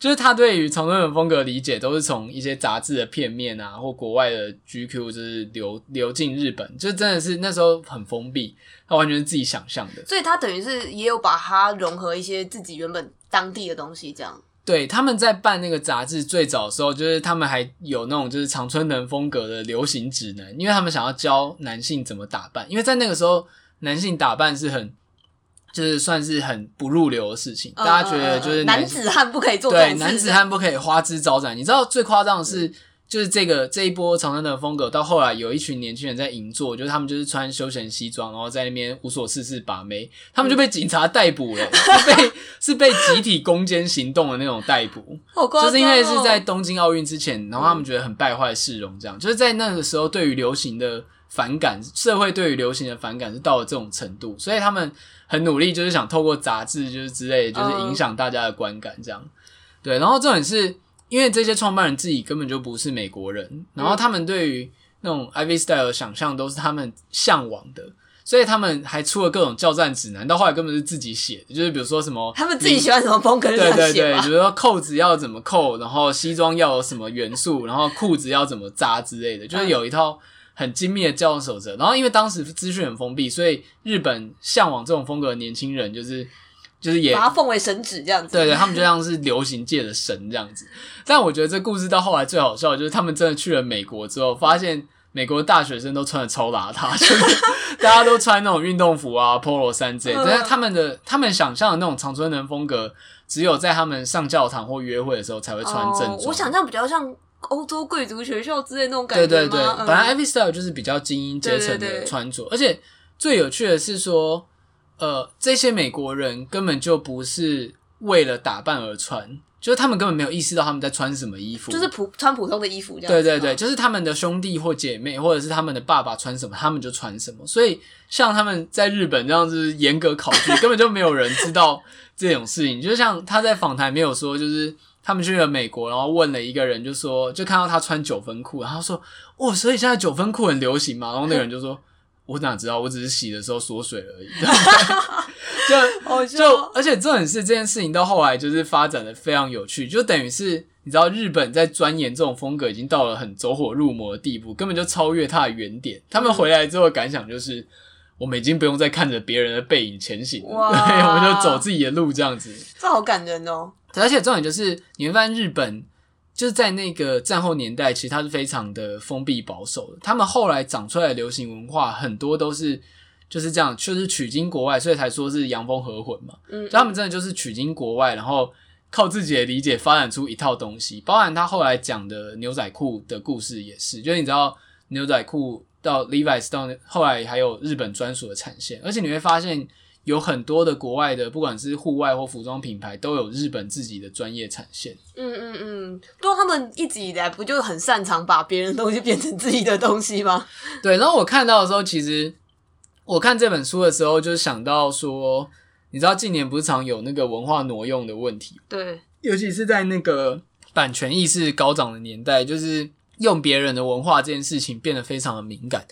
就是他对于常春藤风格的理解，都是从一些杂志的片面啊，或国外的 GQ，就是流流进日本，就真的是那时候很封闭，他完全是自己想象的。所以他等于是也有把它融合一些自己原本。当地的东西，这样。对，他们在办那个杂志最早的时候，就是他们还有那种就是常春藤风格的流行指南，因为他们想要教男性怎么打扮，因为在那个时候男性打扮是很就是算是很不入流的事情，嗯、大家觉得就是男子汉不可以做对，男子汉不可以花枝招展。你知道最夸张的是。嗯。就是这个这一波长征的风格，到后来有一群年轻人在银座，就是他们就是穿休闲西装，然后在那边无所事事把妹，他们就被警察逮捕了，是被是被集体攻坚行动的那种逮捕，好夸。哦，就是因为是在东京奥运之前，然后他们觉得很败坏市容，这样。就是在那个时候对于流行的反感，社会对于流行的反感是到了这种程度，所以他们很努力，就是想透过杂志就是之类的，就是影响大家的观感，这样。对，然后重点是。因为这些创办人自己根本就不是美国人，然后他们对于那种 Ivy Style 的想象都是他们向往的，所以他们还出了各种教战指南，到后来根本是自己写的，就是比如说什么他们自己喜欢什么风格，对对对，比如说扣子要怎么扣，然后西装要有什么元素，然后裤子要怎么扎之类的，就是有一套很精密的交往守则。然后因为当时资讯很封闭，所以日本向往这种风格的年轻人就是。就是也把它奉为神旨这样子，对对，他们就像是流行界的神这样子。但我觉得这故事到后来最好笑的就是他们真的去了美国之后，发现美国的大学生都穿的超邋遢，就是 大家都穿那种运动服啊、polo 衫之类。但是他们的他们想象的那种长春人风格，只有在他们上教堂或约会的时候才会穿正装。哦。我想象比较像欧洲贵族学校之类那种感觉。对对对，嗯、本来 Ivy Style 就是比较精英阶层的穿着，而且最有趣的是说。呃，这些美国人根本就不是为了打扮而穿，就是他们根本没有意识到他们在穿什么衣服，就是普穿普通的衣服这样。对对对，就是他们的兄弟或姐妹，或者是他们的爸爸穿什么，他们就穿什么。所以像他们在日本这样子严格考据，根本就没有人知道这种事情。就像他在访谈没有说，就是他们去了美国，然后问了一个人，就说就看到他穿九分裤，然后说哦，所以现在九分裤很流行嘛？然后那个人就说。我哪知道？我只是洗的时候缩水而已。就就，而且重点是这件事情到后来就是发展的非常有趣，就等于是你知道日本在钻研这种风格已经到了很走火入魔的地步，根本就超越它的原点。他们回来之后的感想就是，我们已经不用再看着别人的背影前行了，对，我们就走自己的路这样子。这好感人哦！而且重点就是你会发现日本。就是在那个战后年代，其实它是非常的封闭保守的。他们后来长出来的流行文化，很多都是就是这样，就是取经国外，所以才说是洋风合混嘛。嗯，他们真的就是取经国外，然后靠自己的理解发展出一套东西。包含他后来讲的牛仔裤的故事也是，就是你知道牛仔裤到 Levi's 到后来还有日本专属的产线，而且你会发现有很多的国外的，不管是户外或服装品牌，都有日本自己的专业产线。嗯嗯嗯，不过，他们一直以来不就很擅长把别人的东西变成自己的东西吗？对，然后我看到的时候，其实。我看这本书的时候，就想到说，你知道近年不是常有那个文化挪用的问题？对，尤其是在那个版权意识高涨的年代，就是用别人的文化这件事情变得非常的敏感。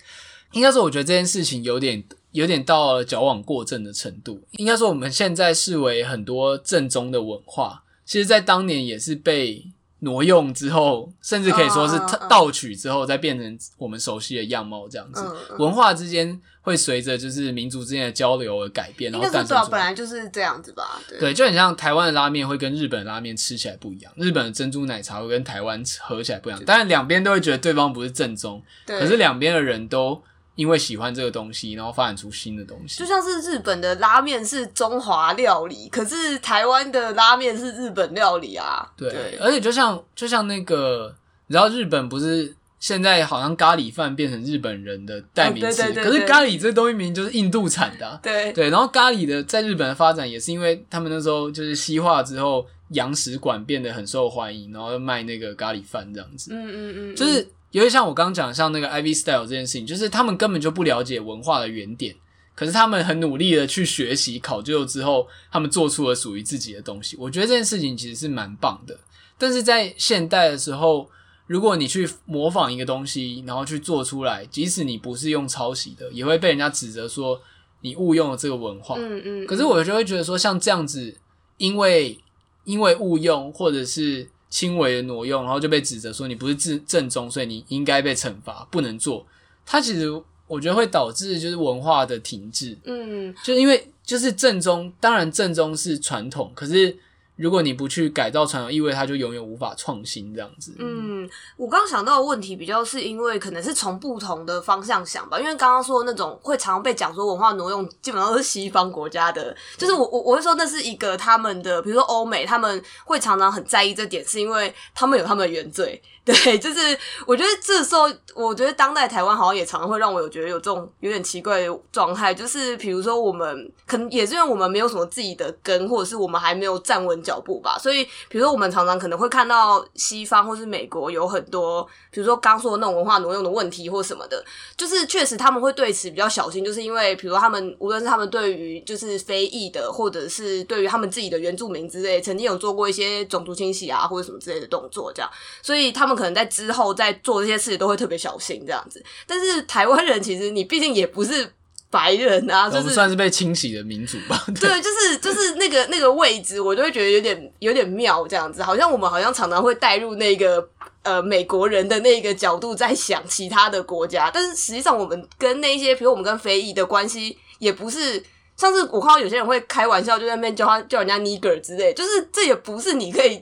应该说，我觉得这件事情有点有点到了矫枉过正的程度。应该说，我们现在视为很多正宗的文化，其实在当年也是被。挪用之后，甚至可以说是盗取之后，再变成我们熟悉的样貌这样子。文化之间会随着就是民族之间的交流而改变，然后诞生出。本来就是这样子吧？对，对，就很像台湾的拉面会跟日本的拉面吃起来不一样，日本的珍珠奶茶会跟台湾喝起来不一样。当然，两边都会觉得对方不是正宗，可是两边的人都。因为喜欢这个东西，然后发展出新的东西，就像是日本的拉面是中华料理，可是台湾的拉面是日本料理啊。对，对而且就像就像那个，你知道日本不是现在好像咖喱饭变成日本人的代名词，可是咖喱这东西明明就是印度产的、啊。对对，然后咖喱的在日本的发展也是因为他们那时候就是西化之后，洋食馆变得很受欢迎，然后卖那个咖喱饭这样子。嗯嗯嗯，就是。因为像我刚刚讲，像那个 Ivy Style 这件事情，就是他们根本就不了解文化的原点，可是他们很努力的去学习、考究之后，他们做出了属于自己的东西。我觉得这件事情其实是蛮棒的。但是在现代的时候，如果你去模仿一个东西，然后去做出来，即使你不是用抄袭的，也会被人家指责说你误用了这个文化。嗯嗯。可是我就会觉得说，像这样子，因为因为误用，或者是。轻微的挪用，然后就被指责说你不是正正宗，所以你应该被惩罚，不能做。它其实我觉得会导致就是文化的停滞，嗯，就因为就是正宗，当然正宗是传统，可是。如果你不去改造传统，意味它就永远无法创新这样子。嗯，我刚刚想到的问题比较是因为可能是从不同的方向想吧，因为刚刚说的那种会常常被讲说文化挪用，基本上都是西方国家的，就是我我我会说那是一个他们的，比如说欧美他们会常常很在意这点，是因为他们有他们的原罪。对，就是我觉得这时候，我觉得当代台湾好像也常常会让我有觉得有这种有点奇怪的状态，就是比如说我们可能也是因为我们没有什么自己的根，或者是我们还没有站稳脚步吧，所以比如说我们常常可能会看到西方或是美国有很多，比如说刚说的那种文化挪用的问题或什么的，就是确实他们会对此比较小心，就是因为比如说他们无论是他们对于就是非裔的，或者是对于他们自己的原住民之类，曾经有做过一些种族清洗啊或者什么之类的动作，这样，所以他们。可能在之后在做这些事都会特别小心这样子，但是台湾人其实你毕竟也不是白人啊，就是算是被清洗的民族吧。对，对，就是就是那个那个位置，我就会觉得有点有点妙这样子，好像我们好像常常会带入那个呃美国人的那个角度在想其他的国家，但是实际上我们跟那些，比如我们跟非裔的关系也不是。上次我看到有些人会开玩笑，就在那边叫他叫人家 nigger 之类，就是这也不是你可以。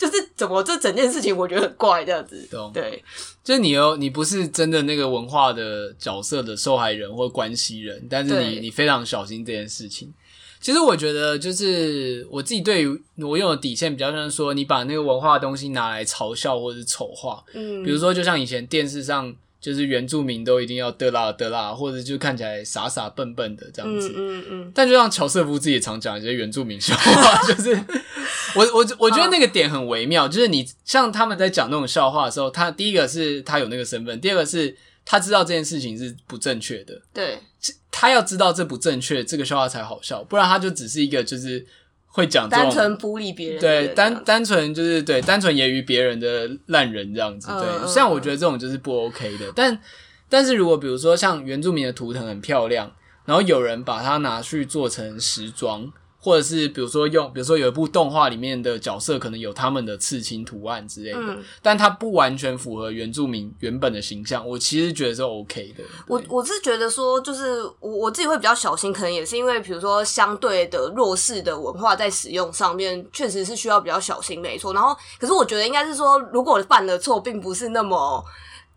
就是怎么这整件事情，我觉得很怪这样子。懂对，就是你有你不是真的那个文化的角色的受害人或关系人，但是你对你非常小心这件事情。其实我觉得，就是我自己对于挪用的底线比较像是说，你把那个文化的东西拿来嘲笑或者是丑化。嗯，比如说就像以前电视上。就是原住民都一定要得啦得啦，或者就看起来傻傻笨笨的这样子。嗯嗯，嗯，但就像乔瑟夫自己也常讲一些原住民笑话，就是我我我觉得那个点很微妙，就是你像他们在讲那种笑话的时候，他第一个是他有那个身份，第二个是他知道这件事情是不正确的。对，他要知道这不正确，这个笑话才好笑，不然他就只是一个就是。会讲单纯孤立别人，对单单纯就是对单纯揶揄别人的烂人这样子，对，嗯、像我觉得这种就是不 OK 的。但但是如果比如说像原住民的图腾很漂亮，然后有人把它拿去做成时装。或者是比如说用，比如说有一部动画里面的角色可能有他们的刺青图案之类的，嗯、但它不完全符合原住民原本的形象。我其实觉得是 OK 的。我我是觉得说，就是我我自己会比较小心，可能也是因为比如说相对的弱势的文化在使用上面，确实是需要比较小心，没错。然后，可是我觉得应该是说，如果犯了错，并不是那么。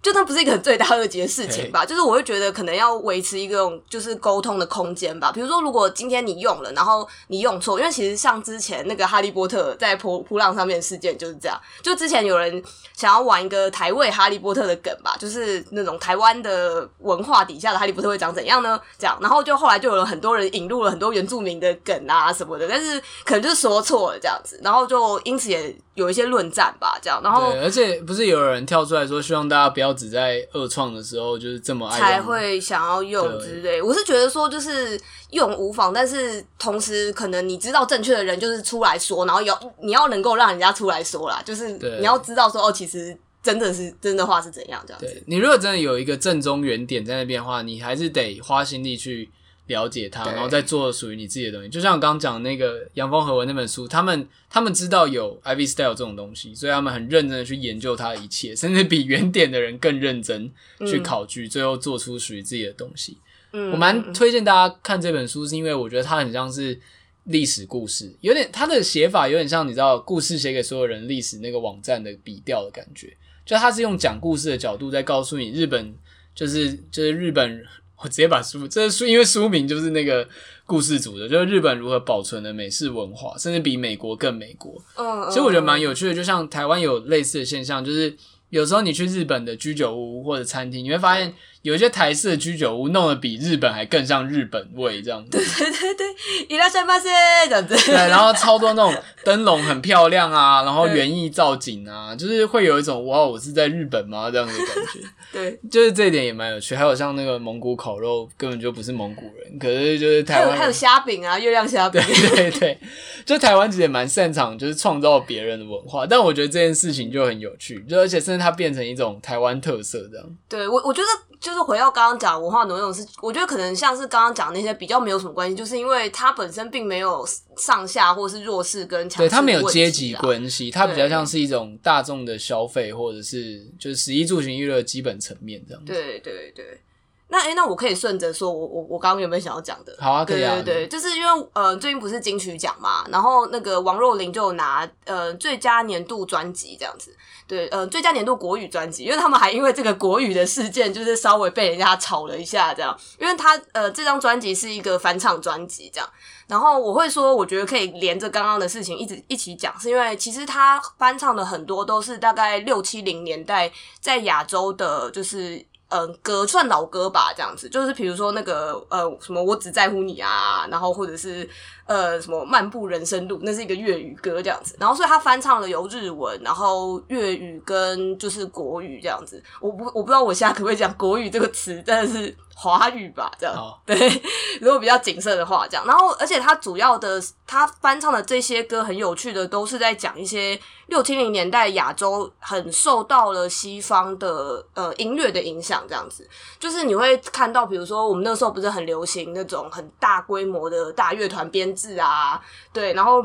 就它不是一个很罪大恶极的事情吧？就是我会觉得可能要维持一个就是沟通的空间吧。比如说，如果今天你用了，然后你用错，因为其实像之前那个哈利波特在扑扑浪上面的事件就是这样。就之前有人想要玩一个台味哈利波特的梗吧，就是那种台湾的文化底下的哈利波特会长怎样呢？这样，然后就后来就有了很多人引入了很多原住民的梗啊什么的，但是可能就是说错了这样子，然后就因此也有一些论战吧，这样。然后，而且不是有人跳出来说，希望大家不要。只在二创的时候就是这么爱才会想要用之类，我是觉得说就是用无妨，但是同时可能你知道正确的人就是出来说，然后要你要能够让人家出来说啦，就是你要知道说哦，其实真的是真的话是怎样这样子。对，你如果真的有一个正宗原点在那边的话，你还是得花心力去。了解它，然后再做属于你自己的东西。就像我刚刚讲那个杨峰和文那本书，他们他们知道有 Ivy Style 这种东西，所以他们很认真的去研究它的一切，甚至比原点的人更认真去考据，嗯、最后做出属于自己的东西。嗯，我蛮推荐大家看这本书，是因为我觉得它很像是历史故事，有点它的写法有点像你知道故事写给所有人历史那个网站的笔调的感觉，就它是用讲故事的角度在告诉你日本就是就是日本。我直接把书，这书因为书名就是那个故事组的，就是日本如何保存的美式文化，甚至比美国更美国。嗯，其实我觉得蛮有趣的，就像台湾有类似的现象，就是有时候你去日本的居酒屋或者餐厅，你会发现。有一些台式的居酒屋弄得比日本还更像日本味，这样子。对对对对，いらっしゃいませ这样子。对，然后超多那种灯笼很漂亮啊，然后园艺造景啊，就是会有一种哇，我是在日本吗？这样的感觉。对，就是这一点也蛮有趣。还有像那个蒙古烤肉，根本就不是蒙古人，可是就是台湾。还有虾饼啊，月亮虾饼。对对对，就台湾其实也蛮擅长就是创造别人的文化，但我觉得这件事情就很有趣，就而且甚至它变成一种台湾特色这样。对我，我觉得。就 是回到刚刚讲文化挪用是，我觉得可能像是刚刚讲那些比较没有什么关系，就是因为它本身并没有上下或是弱势跟强势，对，它没有阶级关系，它比较像是一种大众的消费或者是就是食衣住行娱乐基本层面这样子。对对对。那诶、欸，那我可以顺着说，我我我刚刚有没有想要讲的？好啊，可以啊。对对对，就是因为呃，最近不是金曲奖嘛，然后那个王若琳就拿呃最佳年度专辑这样子，对，呃最佳年度国语专辑，因为他们还因为这个国语的事件，就是稍微被人家吵了一下这样，因为他呃这张专辑是一个翻唱专辑这样，然后我会说，我觉得可以连着刚刚的事情一直一起讲，是因为其实他翻唱的很多都是大概六七零年代在亚洲的，就是。嗯，歌算老歌吧，这样子，就是比如说那个呃，什么我只在乎你啊，然后或者是。呃，什么漫步人生路，那是一个粤语歌这样子，然后所以他翻唱了由日文，然后粤语跟就是国语这样子。我不我不知道我现在可不可以讲国语这个词，但是华语吧，这样。Oh. 对，如果比较谨慎的话，这样。然后而且他主要的他翻唱的这些歌很有趣的，都是在讲一些六七零年代亚洲很受到了西方的呃音乐的影响，这样子。就是你会看到，比如说我们那时候不是很流行那种很大规模的大乐团编。字啊，对，然后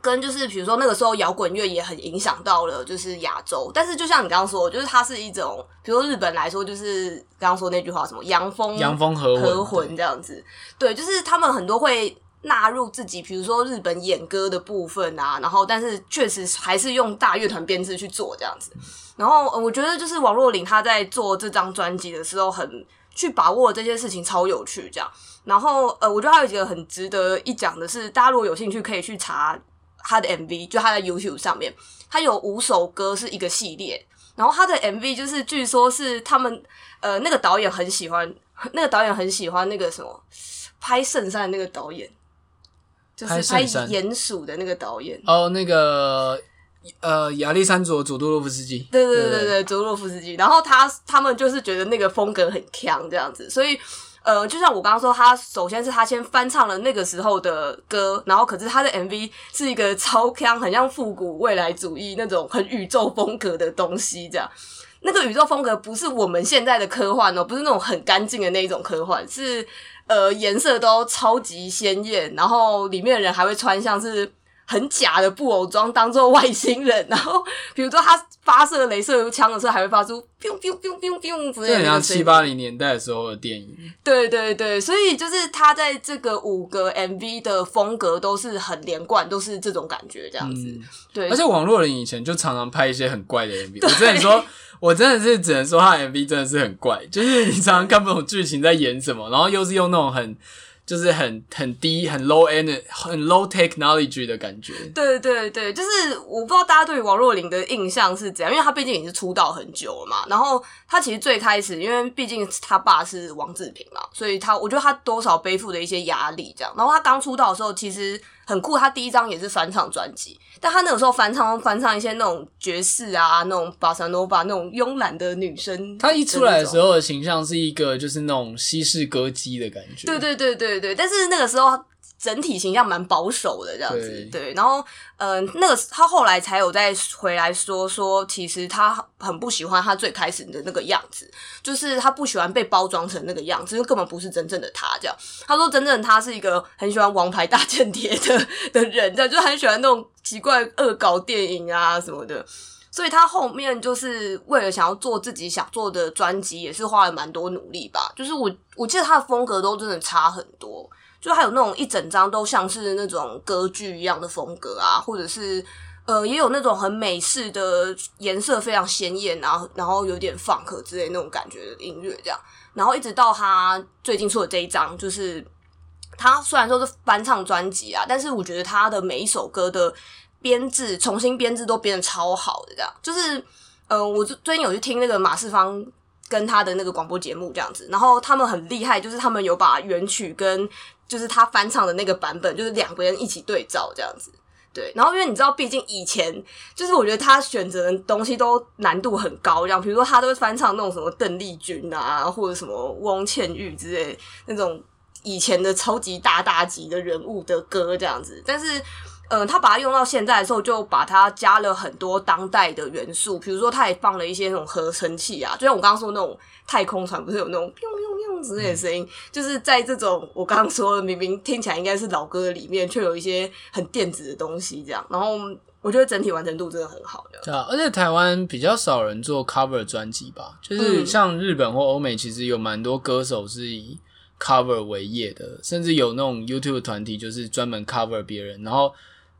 跟就是比如说那个时候摇滚乐也很影响到了就是亚洲，但是就像你刚刚说，就是它是一种，比如说日本来说，就是刚刚说那句话什么洋风洋风和和魂这样子，对，对，就是他们很多会纳入自己，比如说日本演歌的部分啊，然后但是确实还是用大乐团编制去做这样子，然后我觉得就是王若琳她在做这张专辑的时候很。去把握这些事情超有趣，这样。然后呃，我觉得还有一个很值得一讲的是，大家如果有兴趣可以去查他的 MV，就他在 YouTube 上面，他有五首歌是一个系列。然后他的 MV 就是据说是他们呃那个导演很喜欢，那个导演很喜欢那个什么拍圣山的那个导演，就是拍鼹鼠的那个导演哦，那个。呃，亚历山卓·佐多洛夫斯基，对对对对对，佐多洛夫斯基。然后他他们就是觉得那个风格很强这样子，所以呃，就像我刚刚说，他首先是他先翻唱了那个时候的歌，然后可是他的 MV 是一个超强，很像复古未来主义那种很宇宙风格的东西，这样。那个宇宙风格不是我们现在的科幻哦，不是那种很干净的那一种科幻，是呃颜色都超级鲜艳，然后里面的人还会穿像是。很假的布偶装当做外星人，然后比如说他发射镭射枪的时候，还会发出 biu biu biu biu biu 之类的。这很像七八零年代的时候的电影。对对对，所以就是他在这个五个 MV 的风格都是很连贯，都是这种感觉这样子。嗯、对，而且网络人以前就常常拍一些很怪的 MV。我之前说。我真的是只能说他 MV 真的是很怪，就是你常常看不懂剧情在演什么，然后又是用那种很。就是很很低、很 low end、很 low technology 的感觉。对对对，就是我不知道大家对王若琳的印象是怎样，因为她毕竟已经是出道很久了嘛。然后她其实最开始，因为毕竟她爸是王志平嘛，所以她我觉得她多少背负的一些压力这样。然后她刚出道的时候，其实。很酷，他第一张也是翻唱专辑，但他那个时候翻唱翻唱一些那种爵士啊，那种巴萨诺瓦那种慵懒的女生。他一出来的时候的形象是一个就是那种西式歌姬的感觉。对对对对对，但是那个时候。整体形象蛮保守的这样子，对，对，然后，嗯、呃，那个他后来才有再回来说说，其实他很不喜欢他最开始的那个样子，就是他不喜欢被包装成那个样子，就根本不是真正的他。这样，他说真正他是一个很喜欢《王牌大间谍》的 的人，这样就很喜欢那种奇怪恶搞电影啊什么的。所以他后面就是为了想要做自己想做的专辑，也是花了蛮多努力吧。就是我我记得他的风格都真的差很多。就还有那种一整张都像是那种歌剧一样的风格啊，或者是呃，也有那种很美式的颜色非常鲜艳，然后然后有点放克之类那种感觉的音乐这样。然后一直到他最近出的这一张，就是他虽然说是翻唱专辑啊，但是我觉得他的每一首歌的编制重新编制都编得超好的，这样。就是呃，我最近有去听那个马世芳跟他的那个广播节目这样子，然后他们很厉害，就是他们有把原曲跟就是他翻唱的那个版本，就是两个人一起对照这样子，对。然后因为你知道，毕竟以前就是我觉得他选择的东西都难度很高，这样，比如说他都会翻唱那种什么邓丽君啊，或者什么翁倩玉之类那种以前的超级大大级的人物的歌这样子，但是。嗯、呃，他把它用到现在的时候，就把它加了很多当代的元素，比如说他也放了一些那种合成器啊，就像我刚刚说的那种太空船不是有那种“砰砰砰”之类的声音，嗯、就是在这种我刚刚说的明明听起来应该是老歌里面，却有一些很电子的东西这样。然后我觉得整体完成度真的很好的。对啊，而且台湾比较少人做 cover 专辑吧，就是像日本或欧美，其实有蛮多歌手是以 cover 为业的，甚至有那种 YouTube 团体就是专门 cover 别人，然后。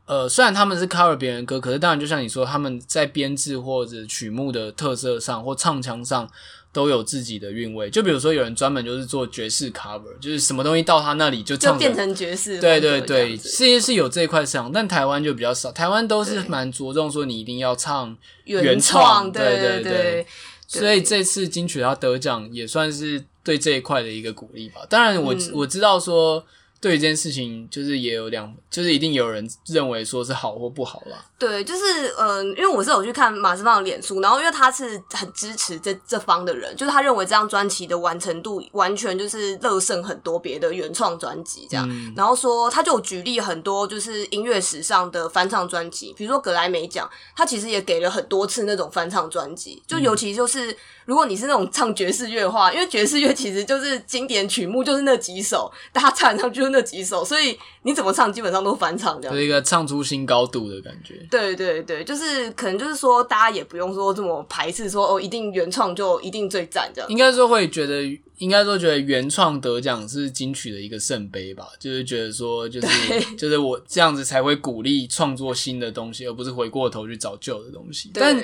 呃，虽然他们是 cover 别人歌，可是当然就像你说，他们在编制或者曲目的特色上或唱腔上都有自己的韵味。就比如说，有人专门就是做爵士 cover，就是什么东西到他那里就唱就变成爵士。对对对，世界是有这一块市场，但台湾就比较少。台湾都是蛮着重说你一定要唱原创，对对对。所以这次金曲他得奖也算是对这一块的一个鼓励吧。当然我，我、嗯、我知道说。对一件事情，就是也有两，就是一定有人认为说是好或不好啦。对，就是嗯、呃，因为我是有去看马斯芳的脸书，然后因为他是很支持这这方的人，就是他认为这张专辑的完成度完全就是乐胜很多别的原创专辑这样。嗯、然后说他就有举例很多就是音乐史上的翻唱专辑，比如说格莱美奖，他其实也给了很多次那种翻唱专辑，就尤其就是如果你是那种唱爵士乐的话，因为爵士乐其实就是经典曲目就是那几首，大家唱上就那几首，所以你怎么唱基本上都翻唱这样，是一个唱出新高度的感觉。对对对，就是可能就是说，大家也不用说这么排斥，说哦，一定原创就一定最赞这样。应该说会觉得，应该说觉得原创得奖是金曲的一个圣杯吧，就是觉得说，就是就是我这样子才会鼓励创作新的东西，而不是回过头去找旧的东西。但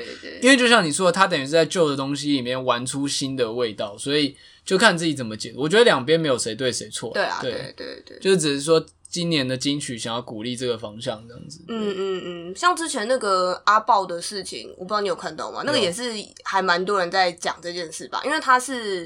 因为就像你说的，他等于是在旧的东西里面玩出新的味道，所以就看自己怎么解读。我觉得两边没有谁对谁错。对啊，对对对对，就是只是说。今年的金曲想要鼓励这个方向，这样子。嗯嗯嗯，像之前那个阿豹的事情，我不知道你有看到吗？那个也是还蛮多人在讲这件事吧，因为他是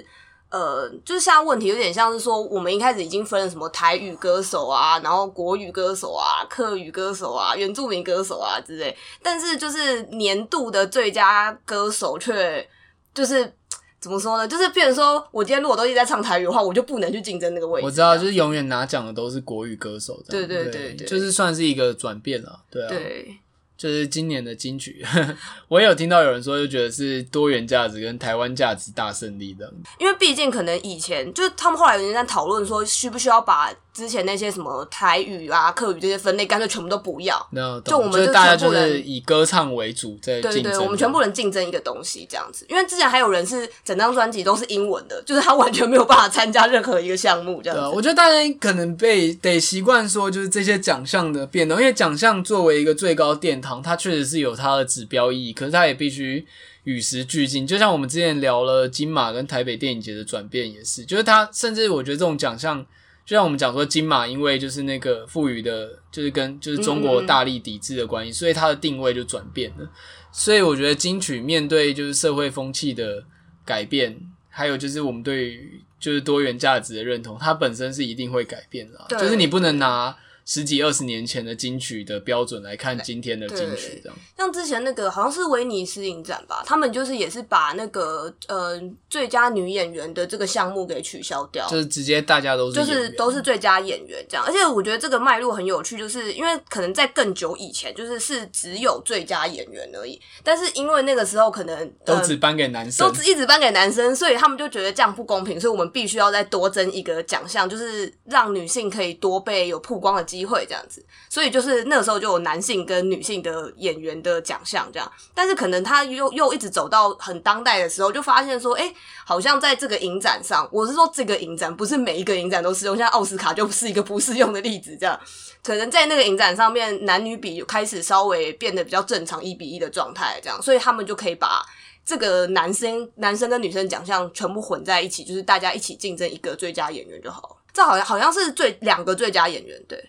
呃，就是现在问题有点像是说，我们一开始已经分了什么台语歌手啊，然后国语歌手啊，客语歌手啊，原住民歌手啊之类，但是就是年度的最佳歌手却就是。怎么说呢？就是变成说，我今天如果都一直在唱台语的话，我就不能去竞争那个位置。我知道，就是永远拿奖的都是国语歌手。对对对对，对，就是算是一个转变了。对啊，对，就是今年的金曲，我也有听到有人说，就觉得是多元价值跟台湾价值大胜利的。因为毕竟可能以前就是他们后来有人在讨论说，需不需要把之前那些什么台语啊、客语这些分类，干脆全部都不要。No, 就我们就大家就是以歌唱为主，在竞争。对对，我们全部人竞争一个东西这样子。因为之前还有人是整张专辑都是英文的，就是他完全没有办法参加任何一个项目这样子。对，我觉得大家可能被得习惯说，就是这些奖项的变动，因为奖项作为一个最高殿堂，它确实是有它的指标意义，可是它也必须与时俱进。就像我们之前聊了金马跟台北电影节的转变，也是，就是它甚至我觉得这种奖项。就像我们讲说，金马因为就是那个赋予的，就是跟就是中国大力抵制的关系，所以它的定位就转变了。所以我觉得金曲面对就是社会风气的改变，还有就是我们对于就是多元价值的认同，它本身是一定会改变的。就是你不能拿。十几二十年前的金曲的标准来看今天的金曲，这样像之前那个好像是威尼斯影展吧，他们就是也是把那个呃最佳女演员的这个项目给取消掉，就是直接大家都是就是都是最佳演员这样。而且我觉得这个脉络很有趣，就是因为可能在更久以前，就是是只有最佳演员而已，但是因为那个时候可能、呃、都只颁给男生，都只一直颁给男生，所以他们就觉得这样不公平，所以我们必须要再多增一个奖项，就是让女性可以多被有曝光的机会。机会这样子，所以就是那个时候就有男性跟女性的演员的奖项这样，但是可能他又又一直走到很当代的时候，就发现说，哎、好像在这个影展上，我是说这个影展不是每一个影展都适用，像奥斯卡就不是一个不适用的例子，这样可能在那个影展上面，男女比开始稍微变得比较正常，一比一的状态，这样，所以他们就可以把这个男生男生跟女生奖项全部混在一起，就是大家一起竞争一个最佳演员就好了。这好像好像是最两个最佳演员，对。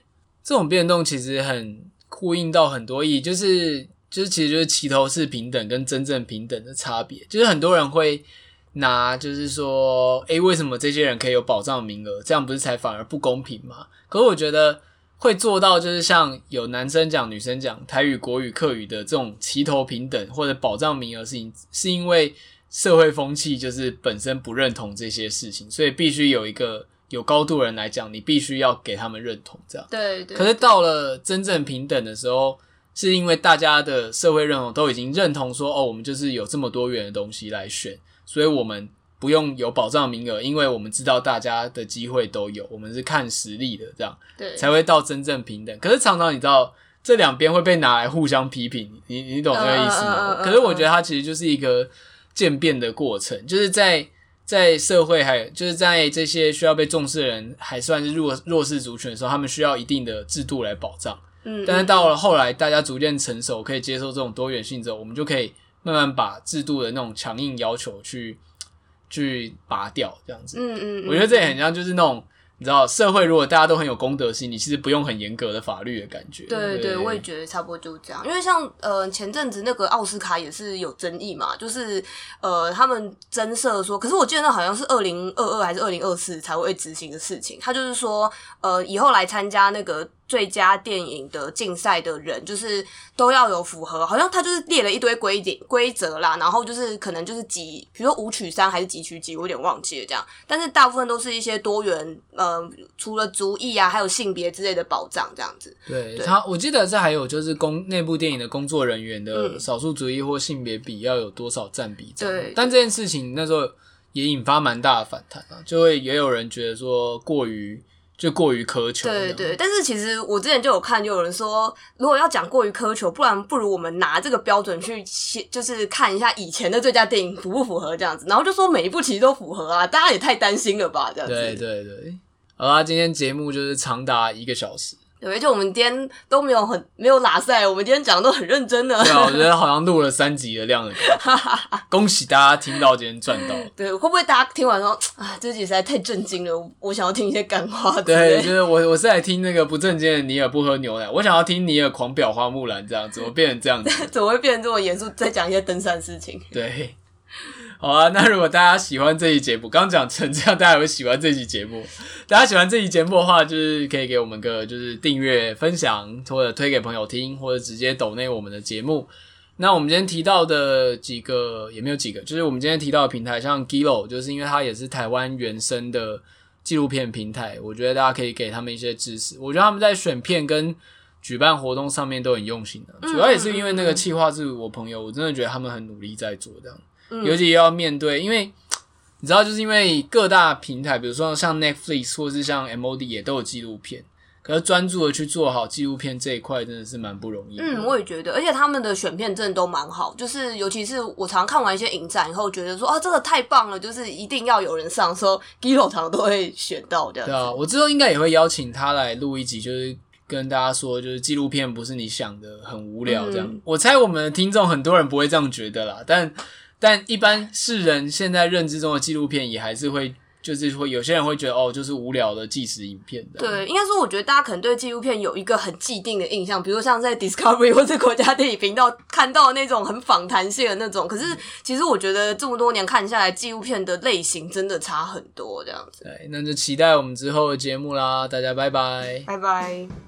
这种变动其实很呼应到很多意义，就是就是其实就是齐头式平等跟真正平等的差别。就是很多人会拿就是说，诶，为什么这些人可以有保障名额？这样不是才反而不公平吗？可是我觉得会做到就是像有男生讲、女生讲、台语、国语、客语的这种齐头平等或者保障名额事情，是因为社会风气就是本身不认同这些事情，所以必须有一个。有高度的人来讲，你必须要给他们认同，这样。对对。可是到了真正平等的时候，是因为大家的社会认同都已经认同说，哦，我们就是有这么多元的东西来选，所以我们不用有保障名额，因为我们知道大家的机会都有，我们是看实力的，这样。对。才会到真正平等。可是常常你知道，这两边会被拿来互相批评，你你懂这个意思吗？Uh, uh, uh, uh, uh. 可是我觉得它其实就是一个渐变的过程，就是在。在社会还就是在这些需要被重视的人还算是弱弱势族群的时候，他们需要一定的制度来保障。嗯，但是到了后来，大家逐渐成熟，可以接受这种多元性之后，我们就可以慢慢把制度的那种强硬要求去去拔掉，这样子。嗯嗯，我觉得这也很像就是那种。你知道，社会如果大家都很有公德心，你其实不用很严格的法律的感觉。对对对，我也觉得差不多就这样。因为像呃前阵子那个奥斯卡也是有争议嘛，就是呃他们增设说，可是我记得那好像是二零二二还是二零二四才会执行的事情。他就是说，呃以后来参加那个。最佳电影的竞赛的人，就是都要有符合，好像他就是列了一堆规定规则啦，然后就是可能就是几，比如说五取三还是几取几，我有点忘记了这样。但是大部分都是一些多元，呃，除了族裔啊，还有性别之类的保障这样子。对，对他，我记得这还有就是工内部电影的工作人员的少数族裔或性别比要有多少占比这但这件事情那时候也引发蛮大的反弹啊，就会也有人觉得说过于。就过于苛求。对对，但是其实我之前就有看，就有人说，如果要讲过于苛求，不然不如我们拿这个标准去，就是看一下以前的最佳电影符不符合这样子，然后就说每一部其实都符合啊，大家也太担心了吧，这样子。对对对，好啦，今天节目就是长达一个小时。对，而且我们今天都没有很没有拉赛，我们今天讲的都很认真的。对啊，我觉得好像录了三集的量的感觉。恭喜大家听到今天赚到。对，会不会大家听完说啊，这集实在太震惊了，我想要听一些干话。对，就是我我是来听那个不正经的尼尔不喝牛奶，我想要听尼尔狂表花木兰这样，怎么变成这样子？怎么会变成这么严肃，在讲一些登山事情？对。好啊，那如果大家喜欢这一节目，刚讲成这样，大家会喜欢这期节目。大家喜欢这期节目的话，就是可以给我们个就是订阅、分享，或者推给朋友听，或者直接抖内我们的节目。那我们今天提到的几个也没有几个，就是我们今天提到的平台，像 Giloo，就是因为它也是台湾原生的纪录片平台，我觉得大家可以给他们一些支持。我觉得他们在选片跟举办活动上面都很用心的，主要也是因为那个企划是我朋友，我真的觉得他们很努力在做这样。尤其要面对，因为你知道，就是因为各大平台，比如说像 Netflix 或是像 MOD 也都有纪录片，可是专注的去做好纪录片这一块，真的是蛮不容易。嗯，我也觉得，而且他们的选片真的都蛮好，就是尤其是我常看完一些影展以后，觉得说啊，这个太棒了，就是一定要有人上，说 Giloo 常都会选到这样。对啊，我之后应该也会邀请他来录一集，就是跟大家说，就是纪录片不是你想的很无聊这样。嗯、我猜我们的听众很多人不会这样觉得啦，但。但一般世人现在认知中的纪录片，也还是会，就是会有些人会觉得哦，就是无聊的纪实影片的。对，应该说，我觉得大家可能对纪录片有一个很既定的印象，比如像在 Discovery 或者国家地理频道看到的那种很访谈性的那种。可是，其实我觉得这么多年看下来，纪录片的类型真的差很多，这样子。对，那就期待我们之后的节目啦，大家拜拜，拜拜。